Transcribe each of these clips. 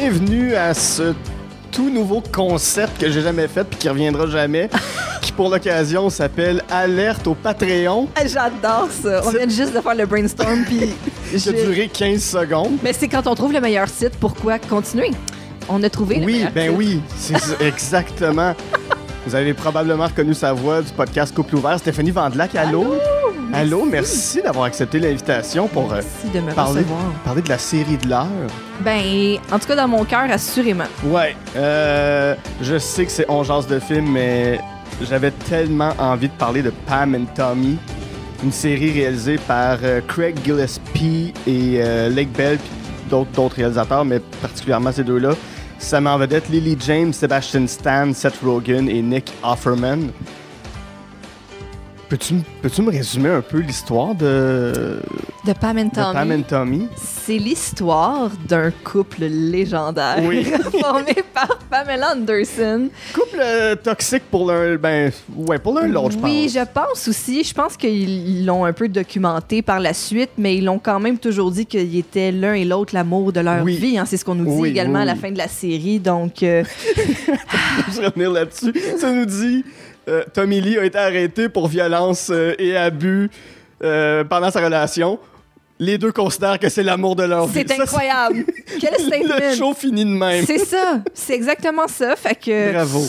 Bienvenue à ce tout nouveau concept que j'ai jamais fait puis qui reviendra jamais, qui pour l'occasion s'appelle Alerte au Patreon. Ah, J'adore ça. On vient juste de faire le brainstorm, puis. Ça a duré 15 secondes. Mais c'est quand on trouve le meilleur site, pourquoi continuer? On a trouvé le Oui, meilleur ben site. oui, c'est exactement. Vous avez probablement reconnu sa voix du podcast Couple ouvert. Stéphanie Vandelac, allô? Allô, merci d'avoir accepté l'invitation pour euh, Merci de me parler, recevoir. parler de la série de l'heure. Ben, en tout cas, dans mon cœur, assurément. Ouais, euh, je sais que c'est On jase de film, mais j'avais tellement envie de parler de Pam and Tommy, une série réalisée par euh, Craig Gillespie et euh, Lake Bell, puis d'autres d'autres réalisateurs, mais particulièrement ces deux-là. Ça met en vedette Lily James, Sebastian Stan, Seth Rogen et Nick Offerman. Peux-tu peux-tu me résumer un peu l'histoire de, De Pam and de Tommy? Pam and Tommy? C'est l'histoire d'un couple légendaire Oui. formé par Pamela Anderson. Couple euh, toxique pour l'un, ben, ouais, pour l'un l'autre, je pense. Oui, je pense aussi. Je pense qu'ils l'ont un peu documenté par la suite, mais ils l'ont quand même toujours dit qu'ils étaient l'un et l'autre l'amour de leur Oui. vie. hein. C'est ce qu'on nous dit Oui, également à la fin de la série. Donc, euh, Je vais revenir là-dessus. Ça nous dit euh, Tommy Lee a été arrêté pour violence euh, et abus euh, pendant sa relation. Les deux considèrent que c'est l'amour de leur vie. c'est Ça, incroyable. Quel Le statement. show finit de même. C'est ça. C'est exactement ça. Fait que Bravo.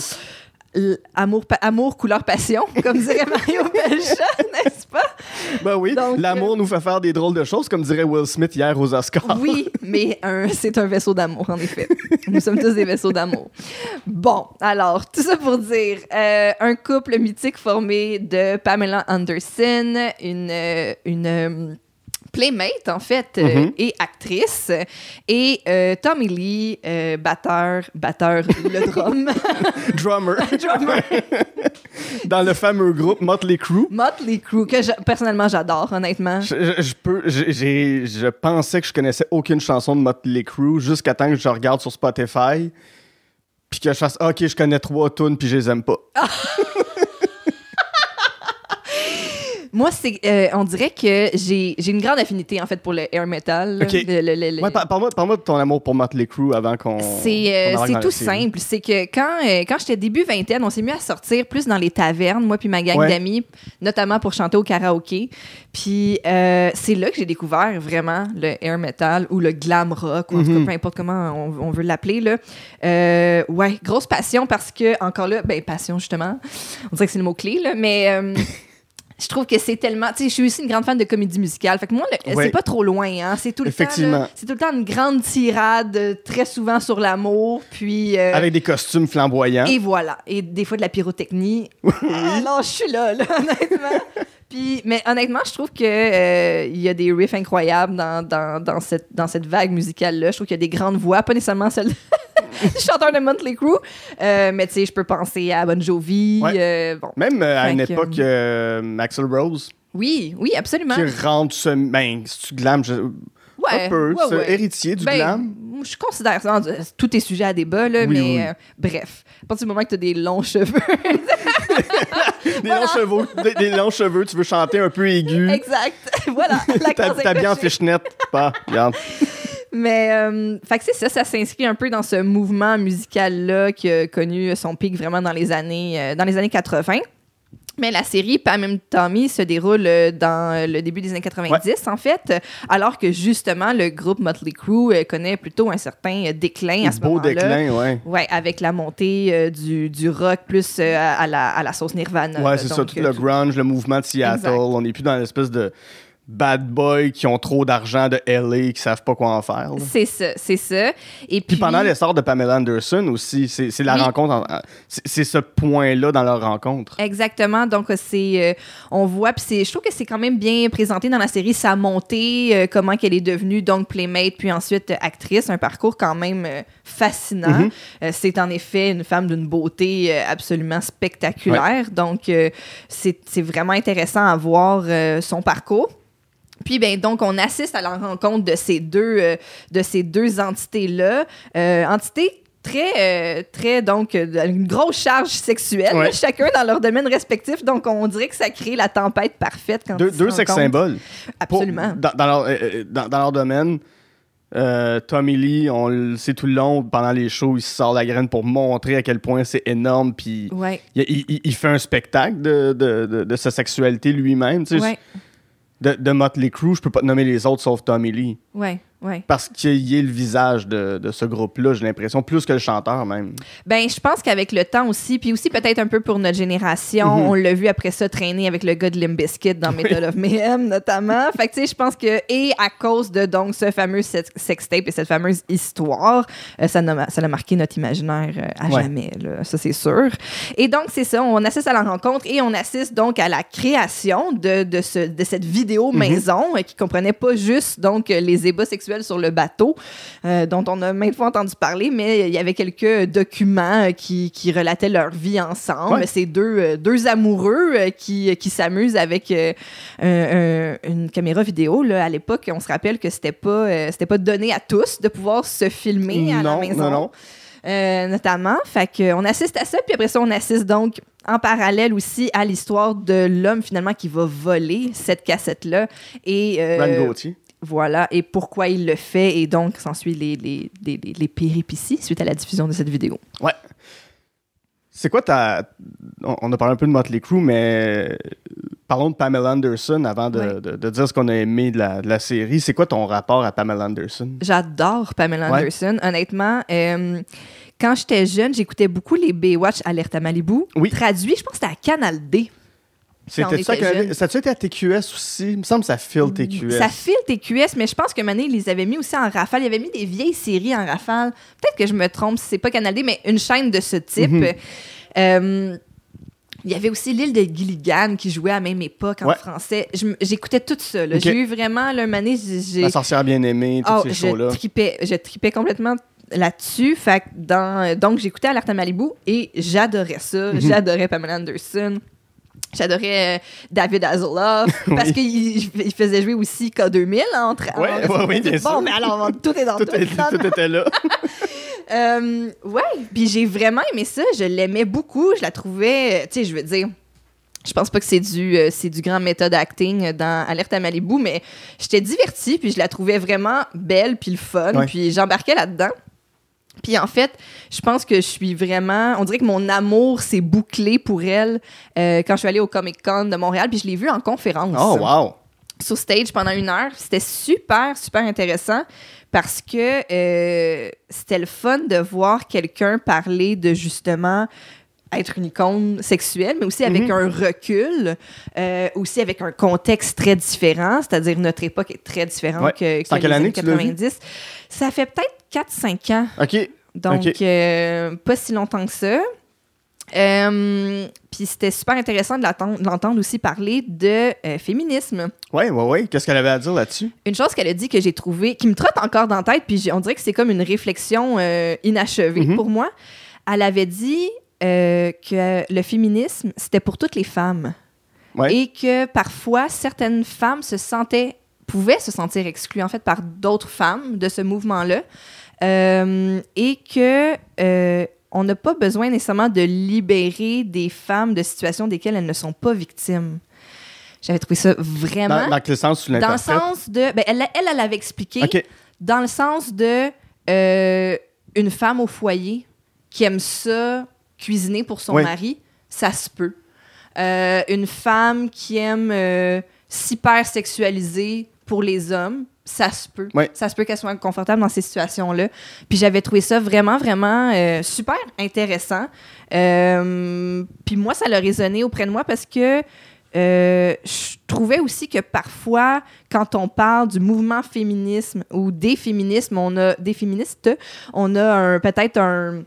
Amour, amour, couleur, passion, comme dirait Mario Pelchat, n'est-ce pas? Ben oui, euh, l'amour nous fait faire des drôles de choses, comme dirait Will Smith hier aux Oscars. Oui, mais c'est un vaisseau d'amour, en effet. Nous sommes tous des vaisseaux d'amour. Bon, alors, tout ça pour dire, euh, un couple mythique formé de Pamela Anderson, une, euh, une playmate, en fait, euh, Mhm. et actrice, et euh, Tommy Lee, euh, batteur, batteur, le drum, Drummer. drummer, Dans le fameux groupe Motley Crue. Motley Crue, que je- personnellement j'adore, honnêtement. Je, je- je peux, je pensais que je connaissais aucune chanson de Motley Crue jusqu'à temps que je regarde sur Spotify, puis que je fasse OK, je connais trois tunes, puis je les aime pas. Moi, c'est, euh, on dirait que j'ai, j'ai une grande affinité en fait pour le air metal. là. Ok. Le- le- le- le- Ouais, par- parle-moi parle-moi de ton amour pour Motley Crue avant qu'on. C'est euh, qu'on c'est dans tout la série. simple. C'est que quand, euh, quand j'étais début vingtaine, on s'est mis à sortir plus dans les tavernes, moi puis ma gang Ouais. d'amis, notamment pour chanter au karaoké. Puis euh, c'est là que j'ai découvert vraiment le air metal ou le glam rock, ou en tout Mhm. cas, peu importe comment on, on veut l'appeler. Là. Euh, ouais, grosse passion parce que, encore là, ben passion justement, on dirait que c'est le mot-clé, là, mais... euh, Je trouve que c'est tellement. Tu sais, je suis aussi une grande fan de comédie musicale. Fait que moi, le- c'est pas trop loin. Hein? C'est tout le temps. Effectivement. là, C'est tout le temps une grande tirade, euh, très souvent sur l'amour. Puis. euh, Avec des costumes flamboyants. et voilà. Et des fois de la pyrotechnie. Alors, je suis là, là, honnêtement. Puis, mais honnêtement, je trouve que euh, y a des riffs incroyables dans, dans, dans cette, dans cette vague musicale-là. Je trouve qu'il y a des grandes voix, pas nécessairement celles chanteur de Motley Crue, euh, mais tu sais, je peux penser à Bon Jovi. Ouais. euh, bon. Même euh, à une que, époque, Axl Rose, Oui, oui, absolument. qui rentre ce. Ben, c'est du glam, je- Ouais, un peu. ouais, héritier du Ben, glam. Je considère ça. Tout est sujet à débat, là, Oui, mais oui. bref. À partir du moment que tu as des longs cheveux. Des, longs cheveux, des, des longs cheveux, tu veux chanter un peu aigu. exact. voilà. T'as bien en fishnet. Pas, regarde. Mais, euh, fait que c'est ça, ça s'inscrit un peu dans ce mouvement musical-là qui a connu son pic vraiment dans les années, euh, dans les années 80. Mais la série Pam and Tommy se déroule euh, dans le début des années 90, en fait, alors que justement, le groupe Motley Crue euh, connaît plutôt un certain déclin à ce Beau moment-là. déclin, ouais. Ouais, avec la montée du, du rock plus à, à la, à la sauce Nirvana. Ouais, c'est ça, tout le grunge, le mouvement de Seattle. Exact. On n'est plus dans l'espèce de bad boy qui ont trop d'argent de LA qui savent pas quoi en faire. C'est ça, c'est ça. Et puis, Puis pendant l'essor de Pamela Anderson aussi, c'est la Oui. rencontre, en- en- c'est ce point-là dans leur rencontre. Exactement. Donc, c'est, euh, on voit, puis c'est, je trouve que c'est quand même bien présenté dans la série sa montée, euh, comment qu'elle est devenue donc playmate, puis ensuite euh, actrice, un parcours quand même euh, fascinant. Mhm. Euh, c'est en effet une femme d'une beauté euh, absolument spectaculaire. Donc, euh, c'est, vraiment intéressant à voir euh, son parcours. Puis ben donc on assiste à la rencontre de ces deux euh, de ces deux entités là, euh, entités très euh, très donc une grosse charge sexuelle Ouais. chacun dans leur domaine respectif donc on dirait que ça crée la tempête parfaite quand Deux, deux sex rencontrent. symboles. Pour- Absolument. dans, dans leur, dans- dans leur domaine. Euh, Tommy Lee, on le sait tout le long, pendant les shows, il sort la graine pour montrer à quel point c'est énorme. Puis Ouais. il, il- il fait un spectacle de, de, de- de sa sexualité lui-même. tu sais. Ouais. De, de Motley Crue, je peux pas te nommer les autres sauf Tommy Lee. Ouais. Ouais. Parce qu'il est le visage de, de ce groupe-là, j'ai l'impression, plus que le chanteur même. Ben, je pense qu'avec le temps aussi, puis aussi peut-être un peu pour notre génération, Mhm. on l'a vu après ça traîner avec le gars de Limp Bizkit dans Method of Mayhem, notamment. Fait que, tu sais, je pense que, et à cause de donc ce fameux sex- sextape et cette fameuse histoire, euh, ça n'a ça a marqué notre imaginaire euh, à Ouais. jamais, là, ça c'est sûr. Et donc, c'est ça, on assiste à la rencontre et on assiste donc à la création de, de, ce, de cette vidéo maison euh, qui comprenait pas juste donc les ébats sexuels sur le bateau, euh, dont on a maintes fois entendu parler, mais il y avait quelques documents euh, qui, qui relataient leur vie ensemble. Ouais. Deux, euh, deux amoureux qui, qui s'amusent avec euh, un- un- une caméra vidéo. Là. À l'époque, on se rappelle que c'était pas, c'était pas donné à tous de pouvoir se filmer à la non, maison. non, non. Euh, notamment. Fait que, on assiste à ça, puis après ça, on assiste donc en parallèle aussi à l'histoire de l'homme finalement qui va voler cette cassette-là. Et euh, Rand Gauthier. Voilà, et pourquoi il le fait, et donc s'ensuit les, les, les, péripéties suite à la diffusion de cette vidéo. Ouais. C'est quoi ta. On on a parlé un peu de Motley Crue, mais parlons de Pamela Anderson avant de, Ouais. de- de dire ce qu'on a aimé de la, de la série. C'est quoi ton rapport à Pamela Anderson? J'adore Pamela Ouais. Anderson. Honnêtement, euh, quand j'étais jeune, j'écoutais beaucoup les Baywatch Alerte à Malibu. Oui. Traduit, je pense que c'était à Canal D. C'était ça jeune. Ça a-tu été à TQS aussi? Il me semble que ça file TQS. Ça file TQS, mais je pense que Mané, ils les avait mis aussi en rafale. Il avait mis des vieilles séries en rafale. Peut-être que je me trompe si c'est pas Canal D, mais une chaîne de ce type. Mhm. Euh, il y avait aussi l'île de Gilligan qui jouait à la même époque en Ouais. français. J'écoutais tout ça. J'ai eu vraiment, là, Mané. La sorcière bien aimée, tous Oh, ces je shows-là. je tripais complètement là-dessus. Fait que dans, donc, j'écoutais Alerte à Malibu et j'adorais ça. Mhm. J'adorais Pamela Anderson. J'adorais euh, David Hasselhoff parce qu'il il faisait jouer aussi K2000 entre. Ouais, ouais, oui, bien bon, sûr. mais alors, tout est dans Tout, tout. est- tout était là. Euh, ouais, puis j'ai vraiment aimé ça. Je l'aimais beaucoup. Je la trouvais, euh, tu sais, je veux dire. Je pense pas que c'est du, euh, c'est du grand méthode acting dans Alerte à Malibu, mais j'étais divertie, puis je la trouvais vraiment belle, puis le fun, Ouais. puis j'embarquais là-dedans. Puis en fait, je pense que je suis vraiment. On dirait que mon amour s'est bouclé pour elle euh, quand je suis allée au Comic Con de Montréal, puis je l'ai vue en conférence Oh, wow. sur stage pendant une heure. C'était super, super intéressant parce que euh, c'était le fun de voir quelqu'un parler de justement être une icône sexuelle, mais aussi avec Mhm. un recul, euh, aussi avec un contexte très différent, c'est-à-dire notre époque est très différente Ouais. que, que les années que tu l'as vu? 90. Ça fait peut-être 4-5 ans. OK. Donc, euh, pas si longtemps que ça. Euh, Puis c'était super intéressant de l'entendre aussi parler de euh, féminisme. Ouais, ouais, ouais. Qu'est-ce qu'elle avait à dire là-dessus? Une chose qu'elle a dit que j'ai trouvé, qui me trotte encore dans la tête, puis on dirait que c'est comme une réflexion euh, inachevée Mhm. pour moi. Elle avait dit que le féminisme, c'était pour toutes les femmes. Ouais. Et que parfois, certaines femmes se sentaient, pouvaient se sentir exclues, en fait, par d'autres femmes de ce mouvement-là. Euh, et que euh, on n'a pas besoin nécessairement de libérer des femmes de situations desquelles elles ne sont pas victimes. J'avais trouvé ça vraiment Dans, dans quel sens tu dans le sens de. Ben, elle, elle, elle avait expliqué. Dans le sens de euh, une femme au foyer qui aime ça cuisiner pour son Oui. mari, ça se peut. Euh, une femme qui aime euh, s'hyper sexualiser pour les hommes, ça se peut. Ça se peut qu'elle soit inconfortable dans ces situations-là. Puis j'avais trouvé ça vraiment, vraiment euh, super intéressant. Euh, puis moi, ça l'a résonné auprès de moi parce que euh, je trouvais aussi que parfois, quand on parle du mouvement féminisme ou des féminismes, on a des féministes, on a peut-être un-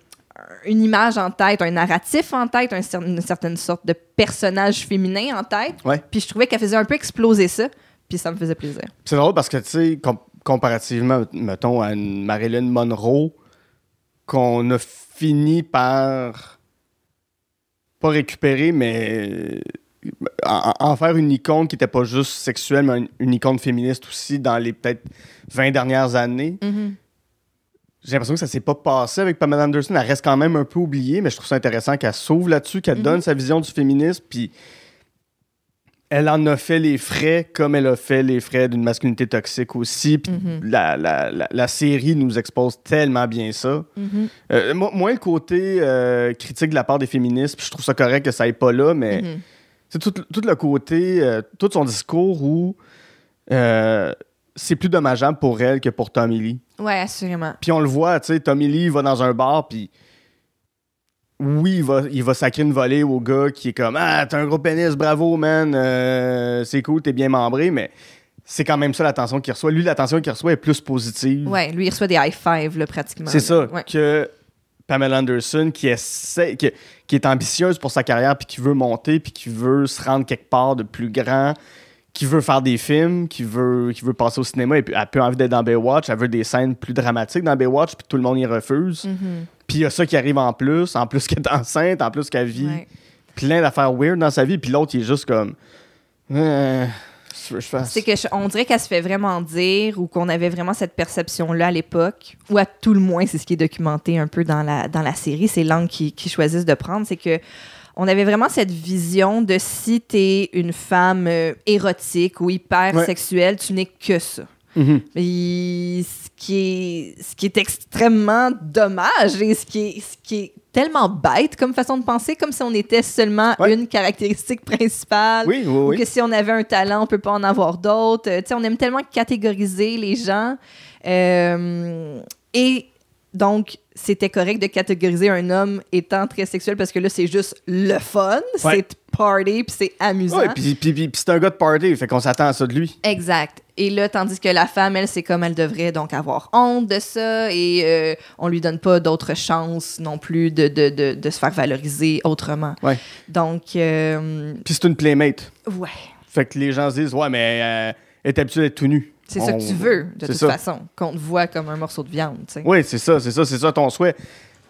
une image en tête, un narratif en tête, un une certaine sorte de personnage féminin en tête. Ouais. Puis je trouvais qu'elle faisait un peu exploser ça, puis ça me faisait plaisir. C'est drôle parce que, tu sais, com- comparativement, mettons, à une Marilyn Monroe, qu'on a fini par pas récupérer, mais en, en faire une icône qui n'était pas juste sexuelle, mais une, une icône féministe aussi dans les peut-être 20 dernières années. J'ai l'impression que ça s'est pas passé avec Pamela Anderson. Elle reste quand même un peu oubliée, mais je trouve ça intéressant qu'elle s'ouvre là-dessus, qu'elle Mhm. donne sa vision du féminisme, puis elle en a fait les frais comme elle a fait les frais d'une masculinité toxique aussi. Puis Mhm. la, la- la- la série nous expose tellement bien ça. Mhm. Euh, mo- moins le côté euh, critique de la part des féministes, puis je trouve ça correct que ça aille pas là, mais Mhm. c'est tout, tout le côté, euh, tout son discours où c'est plus dommageable pour elle que pour Tommy Lee. Ouais, assurément. Puis on le voit, tu sais, Tommy Lee va dans un bar, puis oui, il va, il va sacrer une volée au gars qui est comme Ah, t'as un gros pénis, bravo, man, euh, c'est cool, t'es bien membré, mais c'est quand même ça l'attention qu'il reçoit. Lui, l'attention qu'il reçoit est plus positive. Ouais, lui, il reçoit des high five, là, pratiquement. C'est ça, Ouais. que Pamela Anderson, qui, essaie, qui, qui est ambitieuse pour sa carrière, puis qui veut monter, puis qui veut se rendre quelque part de plus grand, qui veut faire des films, qui veut, qui veut passer au cinéma, et puis elle a peu envie d'être dans Baywatch, elle veut des scènes plus dramatiques dans Baywatch, puis tout le monde y refuse. Mhm. Puis il y a ça qui arrive en plus, en plus qu'elle est enceinte, en plus qu'elle vit Ouais. plein d'affaires weird dans sa vie, puis l'autre, il est juste comme... Euh, je? C'est que je- on dirait qu'elle se fait vraiment dire ou qu'on avait vraiment cette perception-là à l'époque, ou à tout le moins, c'est ce qui est documenté un peu dans la, dans la série, c'est l'angle qu'ils qui choisissent de prendre, c'est que on avait vraiment cette vision de si t'es une femme euh, érotique ou hyper Ouais. sexuelle, tu n'es que ça. Mhm. Et ce qui est, ce qui est extrêmement dommage et ce qui est, ce qui est tellement bête comme façon de penser, comme si on était seulement Ouais. une caractéristique principale. Oui, oui, Ou oui. que si on avait un talent, on peut pas en avoir d'autres. Euh, tu sais, on aime tellement catégoriser les gens. Euh, et donc, c'était correct de catégoriser un homme étant très sexuel parce que là, c'est juste le fun, Ouais. c'est party, puis c'est amusant. Ouais, puis, puis, puis- puis c'est un gars de party, fait qu'on s'attend à ça de lui. Exact. Et là, tandis que la femme, elle, c'est comme elle devrait donc avoir honte de ça et euh, on lui donne pas d'autres chances non plus de, de, de, de se faire valoriser autrement. Ouais. Donc, euh, Puis c'est une playmate. ouais. Fait que les gens se disent, ouais, mais euh, elle est habituée d'être tout nu. C'est ça que tu veux, de toute ça. façon, qu'on te voit comme un morceau de viande, tu sais. Oui, c'est ça, c'est ça, c'est ça ton souhait.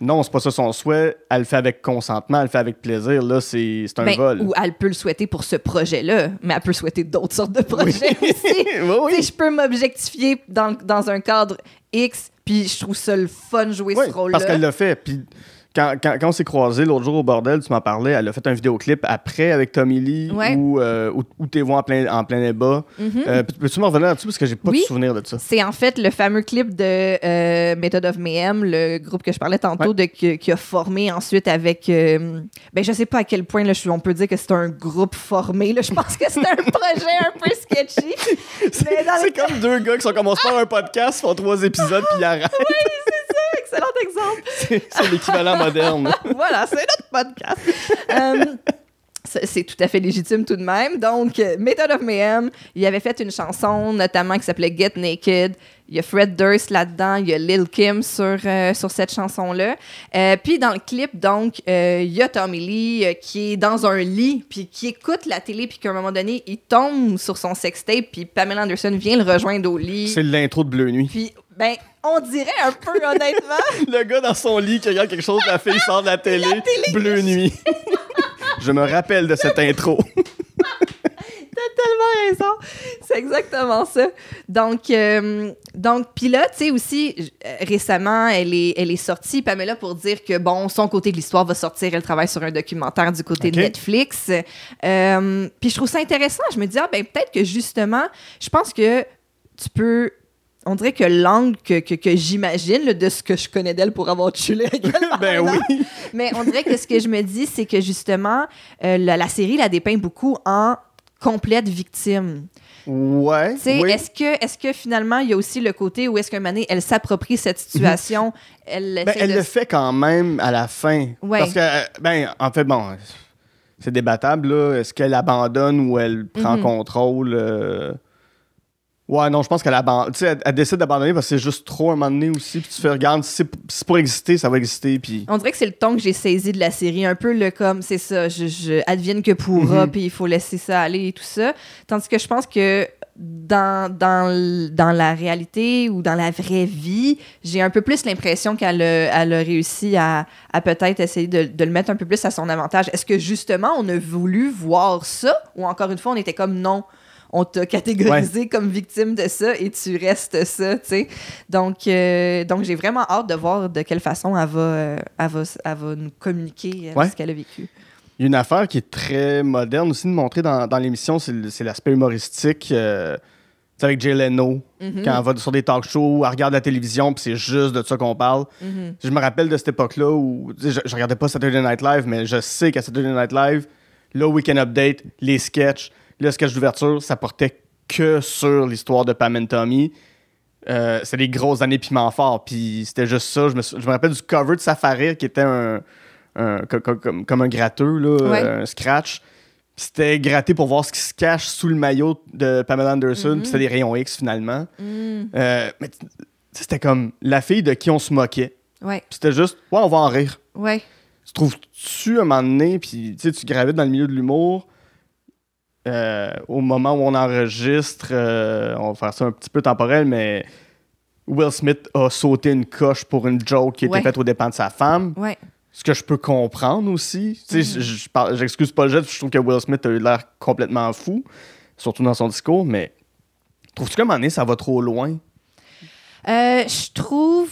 Non, c'est pas ça son souhait. Elle le fait avec consentement, elle le fait avec plaisir. Là, c'est un Ben, vol. Ou elle peut le souhaiter pour ce projet-là, mais elle peut souhaiter d'autres sortes de projets Oui. aussi. oui, je peux m'objectifier dans, dans un cadre X, puis je trouve ça le fun de jouer ce rôle-là. parce qu'elle l'a fait. Puis quand, quand, quand on s'est croisés l'autre jour au bordel, tu m'en parlais, elle a fait un vidéoclip après avec Tommy Lee Ouais. où, euh, où, où t'es vois en plein, en plein débat. Euh, peux- Peux-tu me revenir là-dessus? Parce que j'ai pas Oui. de souvenir de ça? C'est en fait le fameux clip de euh, Method of Mayhem, le groupe que je parlais tantôt, de, qui, qui a formé ensuite avec. euh, ben, je sais pas à quel point là, on peut dire que c'est un groupe formé. Là. Je pense que c'est un projet un peu sketchy. C'est comme deux gars qui sont commencés par un podcast, font trois épisodes puis ils arrêtent. Excellent exemple. C'est l'équivalent moderne. voilà, c'est notre podcast. Euh, c'est tout à fait légitime tout de même. Donc, Method of Mayhem, il avait fait une chanson notamment qui s'appelait Get Naked. Il y a Fred Durst là-dedans, il y a Lil Kim sur, euh, sur cette chanson-là. Euh, puis dans le clip, donc, euh, il y a Tommy Lee qui est dans un lit, puis qui écoute la télé, puis qu'à un moment donné, il tombe sur son sextape, puis Pamela Anderson vient le rejoindre au lit. C'est l'intro de Bleu Nuit. Puis, ben, on dirait un peu, honnêtement, Le gars dans son lit qui regarde quelque chose, la fille sort de la télé, Bleu Nuit. Je me rappelle de cette intro. T'as tellement raison. C'est exactement ça. Donc, euh, donc puis là, tu sais, aussi, euh, récemment, elle est, elle est sortie, Pamela, pour dire que, bon, son côté de l'histoire va sortir. Elle travaille sur un documentaire du côté de. Netflix. Euh, puis je trouve ça intéressant. Je me dis, ah, ben, peut-être que justement, je pense que tu peux. On dirait que l'angle que, que, que j'imagine de ce que je connais d'elle pour avoir tué régulièrement. ben oui. Mais on dirait que ce que je me dis, c'est que justement, euh, la, la série la dépeint beaucoup en complète victime. Ouais. Oui. est-ce que, est que finalement, il y a aussi le côté où est-ce qu'un moment donné, elle s'approprie cette situation, elle, Ben, essaie elle de- le fait quand même à la fin. Ouais. Parce que, euh, ben, en fait, bon, c'est débattable. Est-ce qu'elle abandonne ou elle prend Mhm. contrôle? euh, Ouais, non, je pense qu'elle abandonne. Tu sais, elle, elle décide d'abandonner parce que c'est juste trop un moment donné aussi. Puis tu fais, regarde, si c'est- pour exister, ça va exister. Puis. On dirait que c'est le ton que j'ai saisi de la série, un peu le comme, c'est ça, je, je advienne que pourra, Mhm. puis il faut laisser ça aller et tout ça. Tandis que je pense que dans, dans, dans la réalité ou dans la vraie vie, j'ai un peu plus l'impression qu'elle a, elle a réussi à, à peut-être essayer de, de le mettre un peu plus à son avantage. Est-ce que justement, on a voulu voir ça ou encore une fois, on était comme non? On t'a catégorisé comme victime de ça et tu restes ça, tu sais. Donc, euh, donc j'ai vraiment hâte de voir de quelle façon elle va, euh, elle va, elle va nous communiquer euh, Ouais. ce qu'elle a vécu. Il y a une affaire qui est très moderne aussi de montrer dans, dans l'émission, c'est l'aspect humoristique. euh, avec Jay Leno, Mhm. quand elle va sur des talk shows, elle regarde la télévision, puis c'est juste de ça qu'on parle. Mhm. Je me rappelle de cette époque-là où je, je regardais pas Saturday Night Live, mais je sais qu'à Saturday Night Live, le Weekend Update, les sketchs, le sketch d'ouverture, ça portait que sur l'histoire de Pam and Tommy. Euh, c'est des grosses années piment fort, puis c'était juste ça. Je me, sou- je me rappelle du cover de Safari qui était un, un- co- co- comme, comme un gratteux, là, Ouais. un scratch. C'était gratté pour voir ce qui se cache sous le maillot de Pamela Anderson, Mhm. puis c'était des rayons X finalement. Mm. Euh, mais c'était comme la fille de qui on se moquait. Ouais, Puis C'était juste, ouais, on va en rire. ouais. Tu trouves-tu un moment donné, puis tu gravites dans le milieu de l'humour, euh, au moment où on enregistre, euh, on va faire ça un petit peu temporel, mais Will Smith a sauté une coche pour une joke qui était Ouais. faite aux dépens de sa femme. Ouais. Ce que je peux comprendre aussi. Parle- j'excuse pas le jet, je trouve que Will Smith a eu l'air complètement fou, surtout dans son discours, mais trouves-tu qu'à un moment donné, ça va trop loin? Euh, je trouve,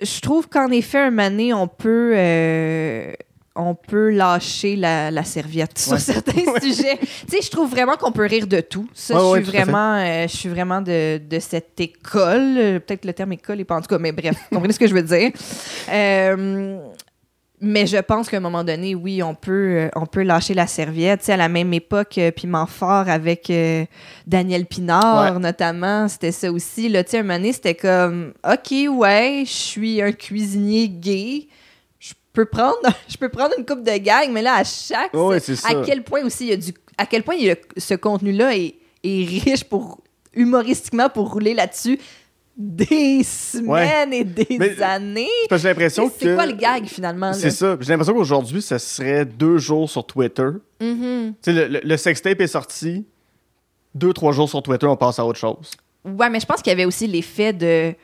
je trouve qu'en effet, un donné, on peut, euh, on peut lâcher la, la serviette sur Ouais. certains sujets. Tu sais, je trouve vraiment qu'on peut rire de tout. Ça, Ouais, je, suis vraiment, euh, je suis vraiment de, de cette école. Peut-être le terme école est pas en tout cas, mais bref, vous comprenez ce que je veux dire. Euh, mais je pense qu'à un moment donné, oui, on peut, euh, on peut lâcher la serviette. Tu sais, à la même époque, Piment Fort avec euh, Daniel Pinard, Ouais. notamment, c'était ça aussi. Là, tu sais, un moment donné, c'était comme, OK, ouais, je suis un cuisinier gay. Je peux prendre, je peux prendre une coupe de gang, mais là, à chaque... Ouais, c'est à quel point aussi il y a du... À quel point il y a- ce contenu-là est, est riche pour humoristiquement pour rouler là-dessus des semaines et des Mais- années. J'ai l'impression C'est quoi le gag finalement? là? C'est ça. J'ai l'impression qu'aujourd'hui, ça serait deux jours sur Twitter. Mhm. Sais, le, le, le sextape est sorti. Deux, trois jours sur Twitter, on passe à autre chose. Ouais, mais je pense qu'il y avait aussi l'effet de.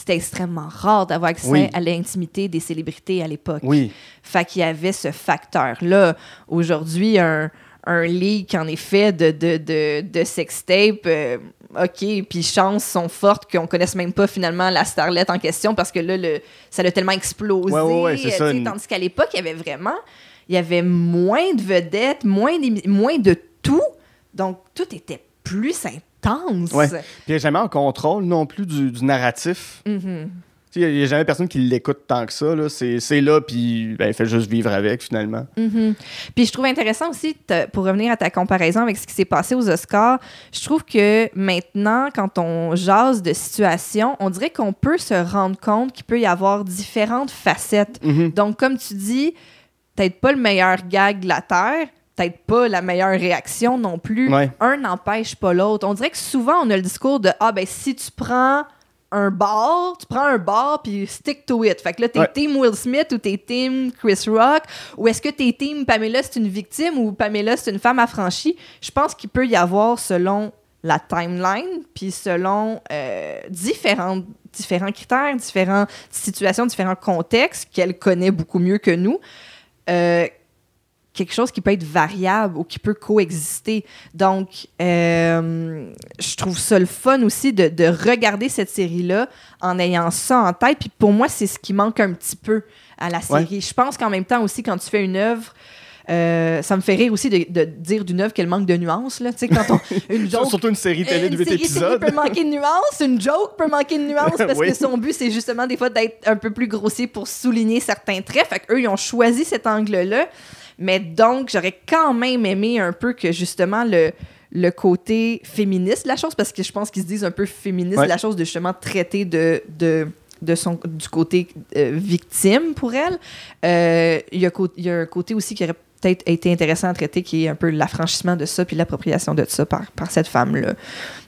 C'était extrêmement rare d'avoir accès Oui. à l'intimité des célébrités à l'époque. Oui. Fait qu'il y avait ce facteur-là. Aujourd'hui, un, un leak, en effet, de, de, de, de sextape, euh, OK, puis chances sont fortes qu'on connaisse même pas finalement la starlette en question parce que là, le, ça l'a tellement explosé. Ouais, ouais, ouais, ça, une- Tandis qu'à l'époque, il y avait vraiment... Il y avait moins de vedettes, moins, moins de tout. Donc, tout était plus intense. Ouais. Puis il n'est jamais en contrôle non plus du, du narratif. Mhm. Sais, Il n'y a jamais personne qui l'écoute tant que ça. là. C'est là, puis ben, il fait juste vivre avec, finalement. Mhm. Puis je trouve intéressant aussi, pour revenir à ta comparaison avec ce qui s'est passé aux Oscars, je trouve que maintenant, quand on jase de situations, on dirait qu'on peut se rendre compte qu'il peut y avoir différentes facettes. Mhm. Donc, comme tu dis, peut-être pas le meilleur gag de la Terre, peut-être pas la meilleure réaction non plus. Ouais. Un n'empêche pas l'autre. On dirait que souvent, on a le discours de Ah, ben si tu prends un bar, tu prends un bar puis stick to it. Fait que là, t'es Ouais. team Will Smith ou t'es team Chris Rock ou est-ce que t'es team Pamela c'est une victime ou Pamela c'est une femme affranchie? Je pense qu'il peut y avoir selon la timeline puis selon euh, différentes différents critères, différentes situations, différents contextes qu'elle connaît beaucoup mieux que nous. euh, quelque chose qui peut être variable ou qui peut coexister. Donc, euh, je trouve ça le fun aussi de, de regarder cette série-là en ayant ça en tête. Puis pour moi, c'est ce qui manque un petit peu à la série. Je pense qu'en même temps aussi, quand tu fais une œuvre, euh, ça me fait rire aussi de, de dire d'une œuvre qu'elle manque de nuances. Là. Quand on, une joke Surtout une série télé de 8 série épisodes. peut manquer de nuances, une joke peut manquer de nuances parce Oui. que son but, c'est justement des fois d'être un peu plus grossier pour souligner certains traits. Fait qu'eux, ils ont choisi cet angle-là. Mais donc, j'aurais quand même aimé un peu que justement le, le côté féministe de la chose, parce que je pense qu'ils se disent un peu féministe Ouais. de la chose, de justement traiter de. de de son, du côté euh, victime pour elle. Euh, Il y, a y un côté aussi qui aurait peut-être été intéressant à traiter, qui est un peu l'affranchissement de ça, puis l'appropriation de ça par, par cette femme-là.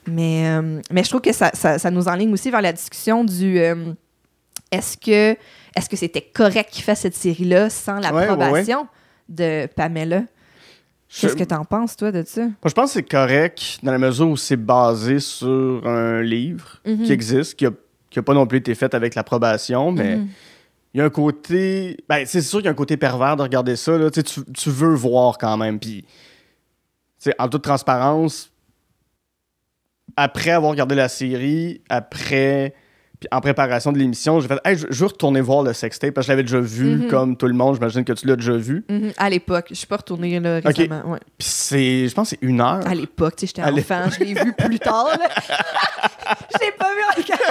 Mais, euh, mais je trouve que ça, ça, ça nous enligne aussi vers la discussion du est-ce que est-ce que c'était correct qu'il fasse cette série-là sans Ouais, ouais, l'approbation? De Pamela? Qu'est-ce que t'en penses, toi, de ça? Moi, je pense que c'est correct dans la mesure où c'est basé sur un livre Mhm. qui existe, qui a, qui a pas non plus été fait avec l'approbation, mais Mhm. il y a un côté. Ben, c'est sûr qu'il y a un côté pervers de regarder ça. Là. Tu, tu, veux voir quand même. Puis, en toute transparence, après avoir regardé la série, après Puis en préparation de l'émission, j'ai fait hey, je, je veux retourner voir le sextape parce que je l'avais déjà vu Mhm. comme tout le monde. J'imagine que tu l'as déjà vu. Mhm, À l'époque. Je suis pas retournée là récemment. ouais. Puis c'est, je pense, que c'est une heure. À l'époque, tu sais, j'étais enfant, je l'ai vu plus tard. je l'ai pas vu encore.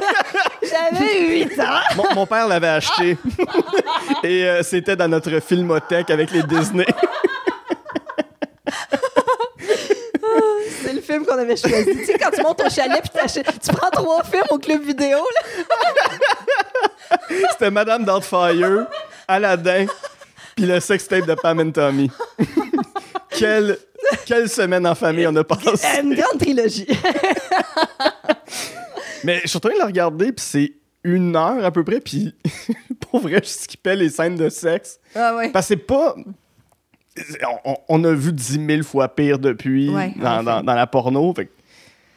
J'avais 8 ans. Mon, mon père l'avait acheté. Et euh, c'était dans notre filmothèque avec les Disney. C'est le film qu'on avait choisi. tu sais, quand tu montes au chalet puis tu prends trois films au club vidéo, là. C'était Madame Doubtfire, Aladdin, puis le sextape de Pam and Tommy. quelle, quelle semaine en famille on a passé. Une grande trilogie. Mais je suis en train de le regarder, puis c'est une heure à peu près, puis pour vrai, je skippais les scènes de sexe. Ah ouais. Parce que c'est pas. On, on a vu 10 000 fois pire depuis Ouais, dans, effet. dans- dans la porno. Tu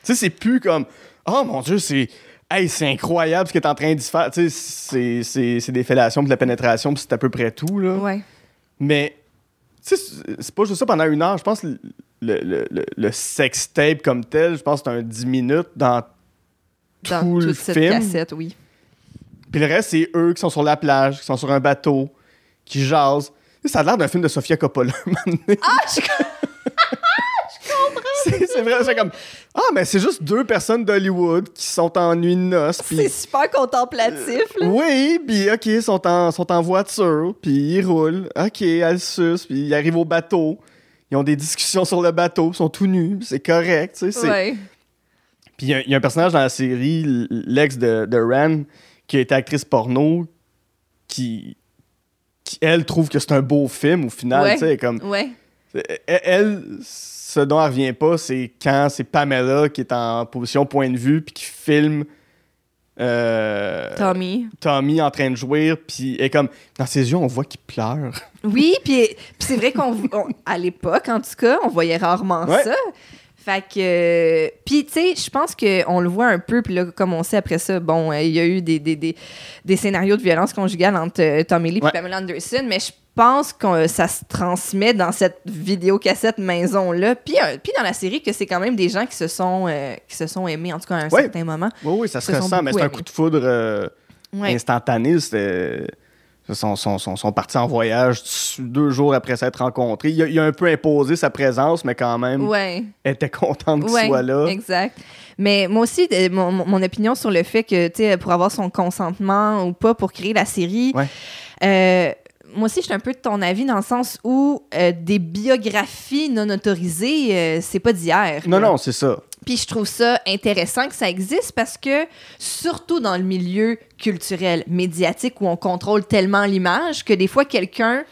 sais, c'est plus comme. Oh mon Dieu, c'est. Hey, c'est incroyable ce que t'es en train d'y faire. Tu sais, c'est- des fellations, puis de la pénétration, puis c'est à peu près tout, là. Ouais. Mais, tu sais, c'est- pas juste ça pendant une heure. Je pense que le, le, le, le sextape comme tel, je pense que c'est un 10 minutes dans Dans tout le toute cette film. cassette, oui. Puis le reste, c'est eux qui sont sur la plage, qui sont sur un bateau, qui jasent. Ça a l'air d'un film de Sofia Coppola. Ah, je c'est c'est vrai, c'est comme Ah, mais c'est juste deux personnes d'Hollywood qui sont en nuit de noces. puis- c'est super contemplatif, là. Oui, puis OK, ils sont en, sont en voiture, puis ils roulent. OK, elles sucent, puis ils arrivent au bateau. Ils ont des discussions sur le bateau, ils sont tout nus, c'est correct, tu sais. Puis il y a- il y, a un personnage dans la série, l'ex de, de Ren, qui a été actrice porno, qui, qui elle, trouve que c'est un beau film au final, Ouais. sais, comme... Ouais. Elle, ce dont elle revient pas, c'est quand c'est Pamela qui est en position point de vue, puis qui filme euh, Tommy. Tommy en train de jouir, puis est comme... Dans ses yeux, on voit qu'il pleure. Oui, puis c'est vrai qu'on on- à l'époque en tout cas, on voyait rarement Ouais. ça. Fait que puis tu sais, je pense que on le voit un peu puis là comme on sait après ça, bon, euh, il y a eu des, des, des, des scénarios de violence conjugale entre euh, Tommy Lee et Ouais. Pamela Anderson, mais je pense que ça se transmet dans cette vidéocassette maison là, puis euh, puis dans la série que c'est quand même des gens qui se sont euh, qui se sont aimés en tout cas à un Ouais. certain moment. Oui, oui, ça se Se ressent, mais c'est un coup de foudre euh, Ouais. instantané. C'était... Sont, sont, sont, sont partis en voyage deux jours après s'être rencontrés. Il a, il a un peu imposé sa présence, mais quand même, Ouais. elle était contente qu'il Ouais, soit là. Exact. Mais moi aussi, de- mon, mon- mon opinion sur le fait que, tu sais, pour avoir son consentement ou pas pour créer la série, Ouais. euh, moi aussi, je suis un peu de ton avis dans le sens où euh, des biographies non autorisées, euh, c'est pas d'hier. Non, non, c'est ça. Puis je trouve ça intéressant que ça existe parce que, surtout dans le milieu culturel, médiatique, où on contrôle tellement l'image, que des fois, quelqu'un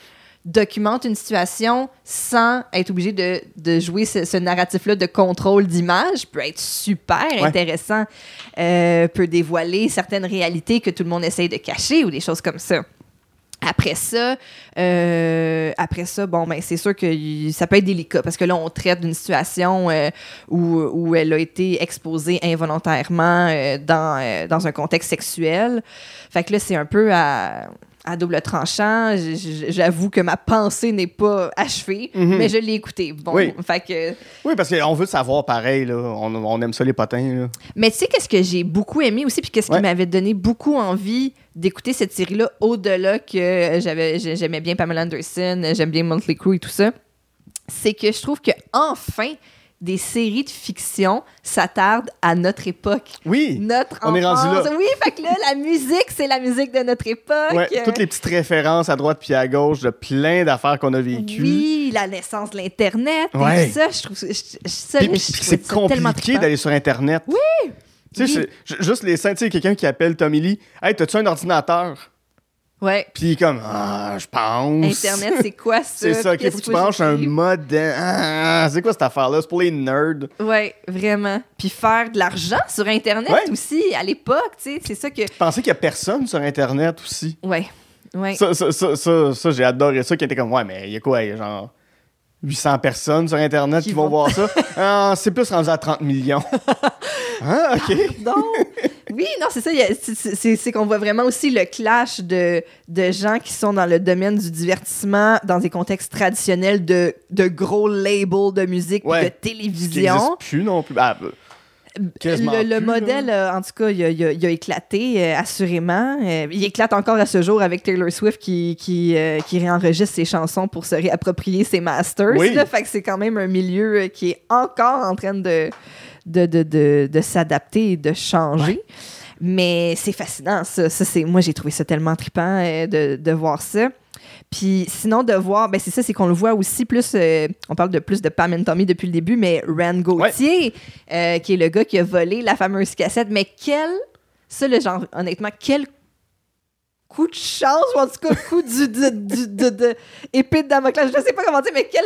documente une situation sans être obligé de, de jouer ce, ce narratif-là de contrôle d'image peut être super intéressant, euh, peut dévoiler certaines réalités que tout le monde essaye de cacher ou des choses comme ça. Après ça, euh, après ça, bon, ben, c'est sûr que ça peut être délicat parce que là, on traite d'une situation euh, où, où elle a été exposée involontairement euh, dans, euh, dans un contexte sexuel. Fait que là, c'est un peu à, à double tranchant. J'avoue que ma pensée n'est pas achevée, Mhm. mais je l'ai écoutée. Bon, Oui. fait que Oui, parce qu'on veut savoir pareil, là. On, on aime ça les potins, là. Mais tu sais, qu'est-ce que j'ai beaucoup aimé aussi, puis qu'est-ce Ouais. qui m'avait donné beaucoup envie d'écouter cette série-là, au-delà que j'aimais bien Pamela Anderson, j'aime bien Monthly Crew et tout ça, c'est que je trouve que enfin des séries de fiction s'attardent à notre époque. Oui! Notre On est rendu enfance. là. Oui, fait que là, la musique, c'est la musique de notre époque. Ouais, toutes les petites références à droite puis à gauche de plein d'affaires qu'on a vécues. Oui, la naissance de l'Internet Ouais. et ça, je trouve ça, c'est compliqué d'aller sur Internet. Oui! Tu sais, Oui. juste les scènes, tu sais, quelqu'un qui appelle Tommy Lee. Hey, t'as-tu un ordinateur? Ouais. Puis comme, ah, je pense. Internet, c'est quoi ça? C'est ça, Qu'est-ce faut que tu que branches un j'écrive? modem. Ah, c'est quoi cette affaire-là? C'est pour les nerds. Ouais, vraiment. Puis faire de l'argent sur Internet Ouais. aussi, à l'époque, tu sais, c'est ça que... Pensez qu'il y a personne sur Internet aussi. Ouais, ouais. Ça, ça, ça, ça, j'ai adoré ça, qui était comme, ouais, mais il y a quoi, genre 800 personnes sur Internet Qui qui, vont vont- voir ça. Ah, c'est plus rendu à 30 millions. ah, ok. Non. Oui, non, c'est ça. c'est- qu'on voit vraiment aussi le clash de, de gens qui sont dans le domaine du divertissement, dans des contextes traditionnels de, de gros labels de musique Ouais. de qui télévision. n'existe plus non plus. Ah, euh, Le, le plus, modèle, là. euh, en tout cas, il a, il a- il a éclaté, euh, assurément. Euh, il éclate encore à ce jour avec Taylor Swift qui, qui, euh, qui réenregistre ses chansons pour se réapproprier ses masters. Oui. là. fait que c'est quand même un milieu qui est encore en train de, de, de, de, de s'adapter et de changer. Mais c'est fascinant, ça. ça c'est, moi, j'ai trouvé ça tellement trippant de, de voir ça. Puis sinon, de voir, ben c'est ça, c'est qu'on le voit aussi plus, euh, on parle de plus de Pam and Tommy depuis le début, mais Rand Gauthier, euh, qui est le gars qui a volé la fameuse cassette. Mais quel, ça, le genre, honnêtement, quel coup de chance, ou en tout cas, coup du, du, du- de, de, épée de Damoclès, je ne sais pas comment dire, mais quel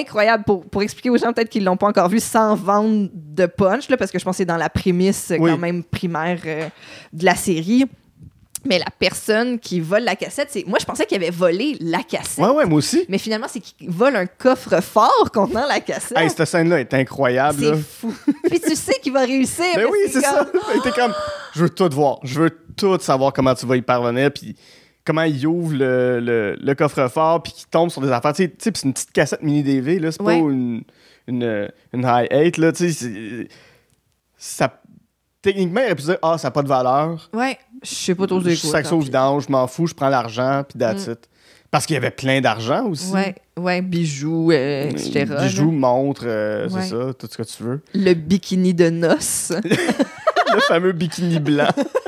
incroyable pour, pour expliquer aux gens peut-être qu'ils l'ont pas encore vu sans vendre de punch, là, parce que je pense que c'est dans la prémisse Oui. quand même primaire euh, de la série. Mais la personne qui vole la cassette, c'est. Moi, je pensais qu'il avait volé la cassette. Ouais, ouais, moi aussi. Mais finalement, c'est qu'il vole un coffre-fort contenant la cassette. Hey, cette scène-là est incroyable. c'est fou. Puis tu sais qu'il va réussir. Ben mais oui, c'est ça. comme- T'es comme, je veux tout voir. Je veux tout savoir comment tu vas y parvenir, puis comment il ouvre le, le, le coffre-fort, puis qu'il tombe sur des affaires. Tu sais, c'est une petite cassette mini DV, là. C'est Ouais. pas une, une, une high 8, là. Tu sais, ça. Techniquement, il aurait pu dire, ah, ça n'a pas de valeur. Ouais, je sais pas trop Je de sac ça au vidange, je m'en fous, je prends l'argent, puis that's it. Parce qu'il y avait plein d'argent aussi. Mm. Ouais, ouais, bijoux, euh, etc. Bijoux, montres, euh, Ouais. c'est ça, tout ce que tu veux. Le bikini de noces. le fameux bikini blanc.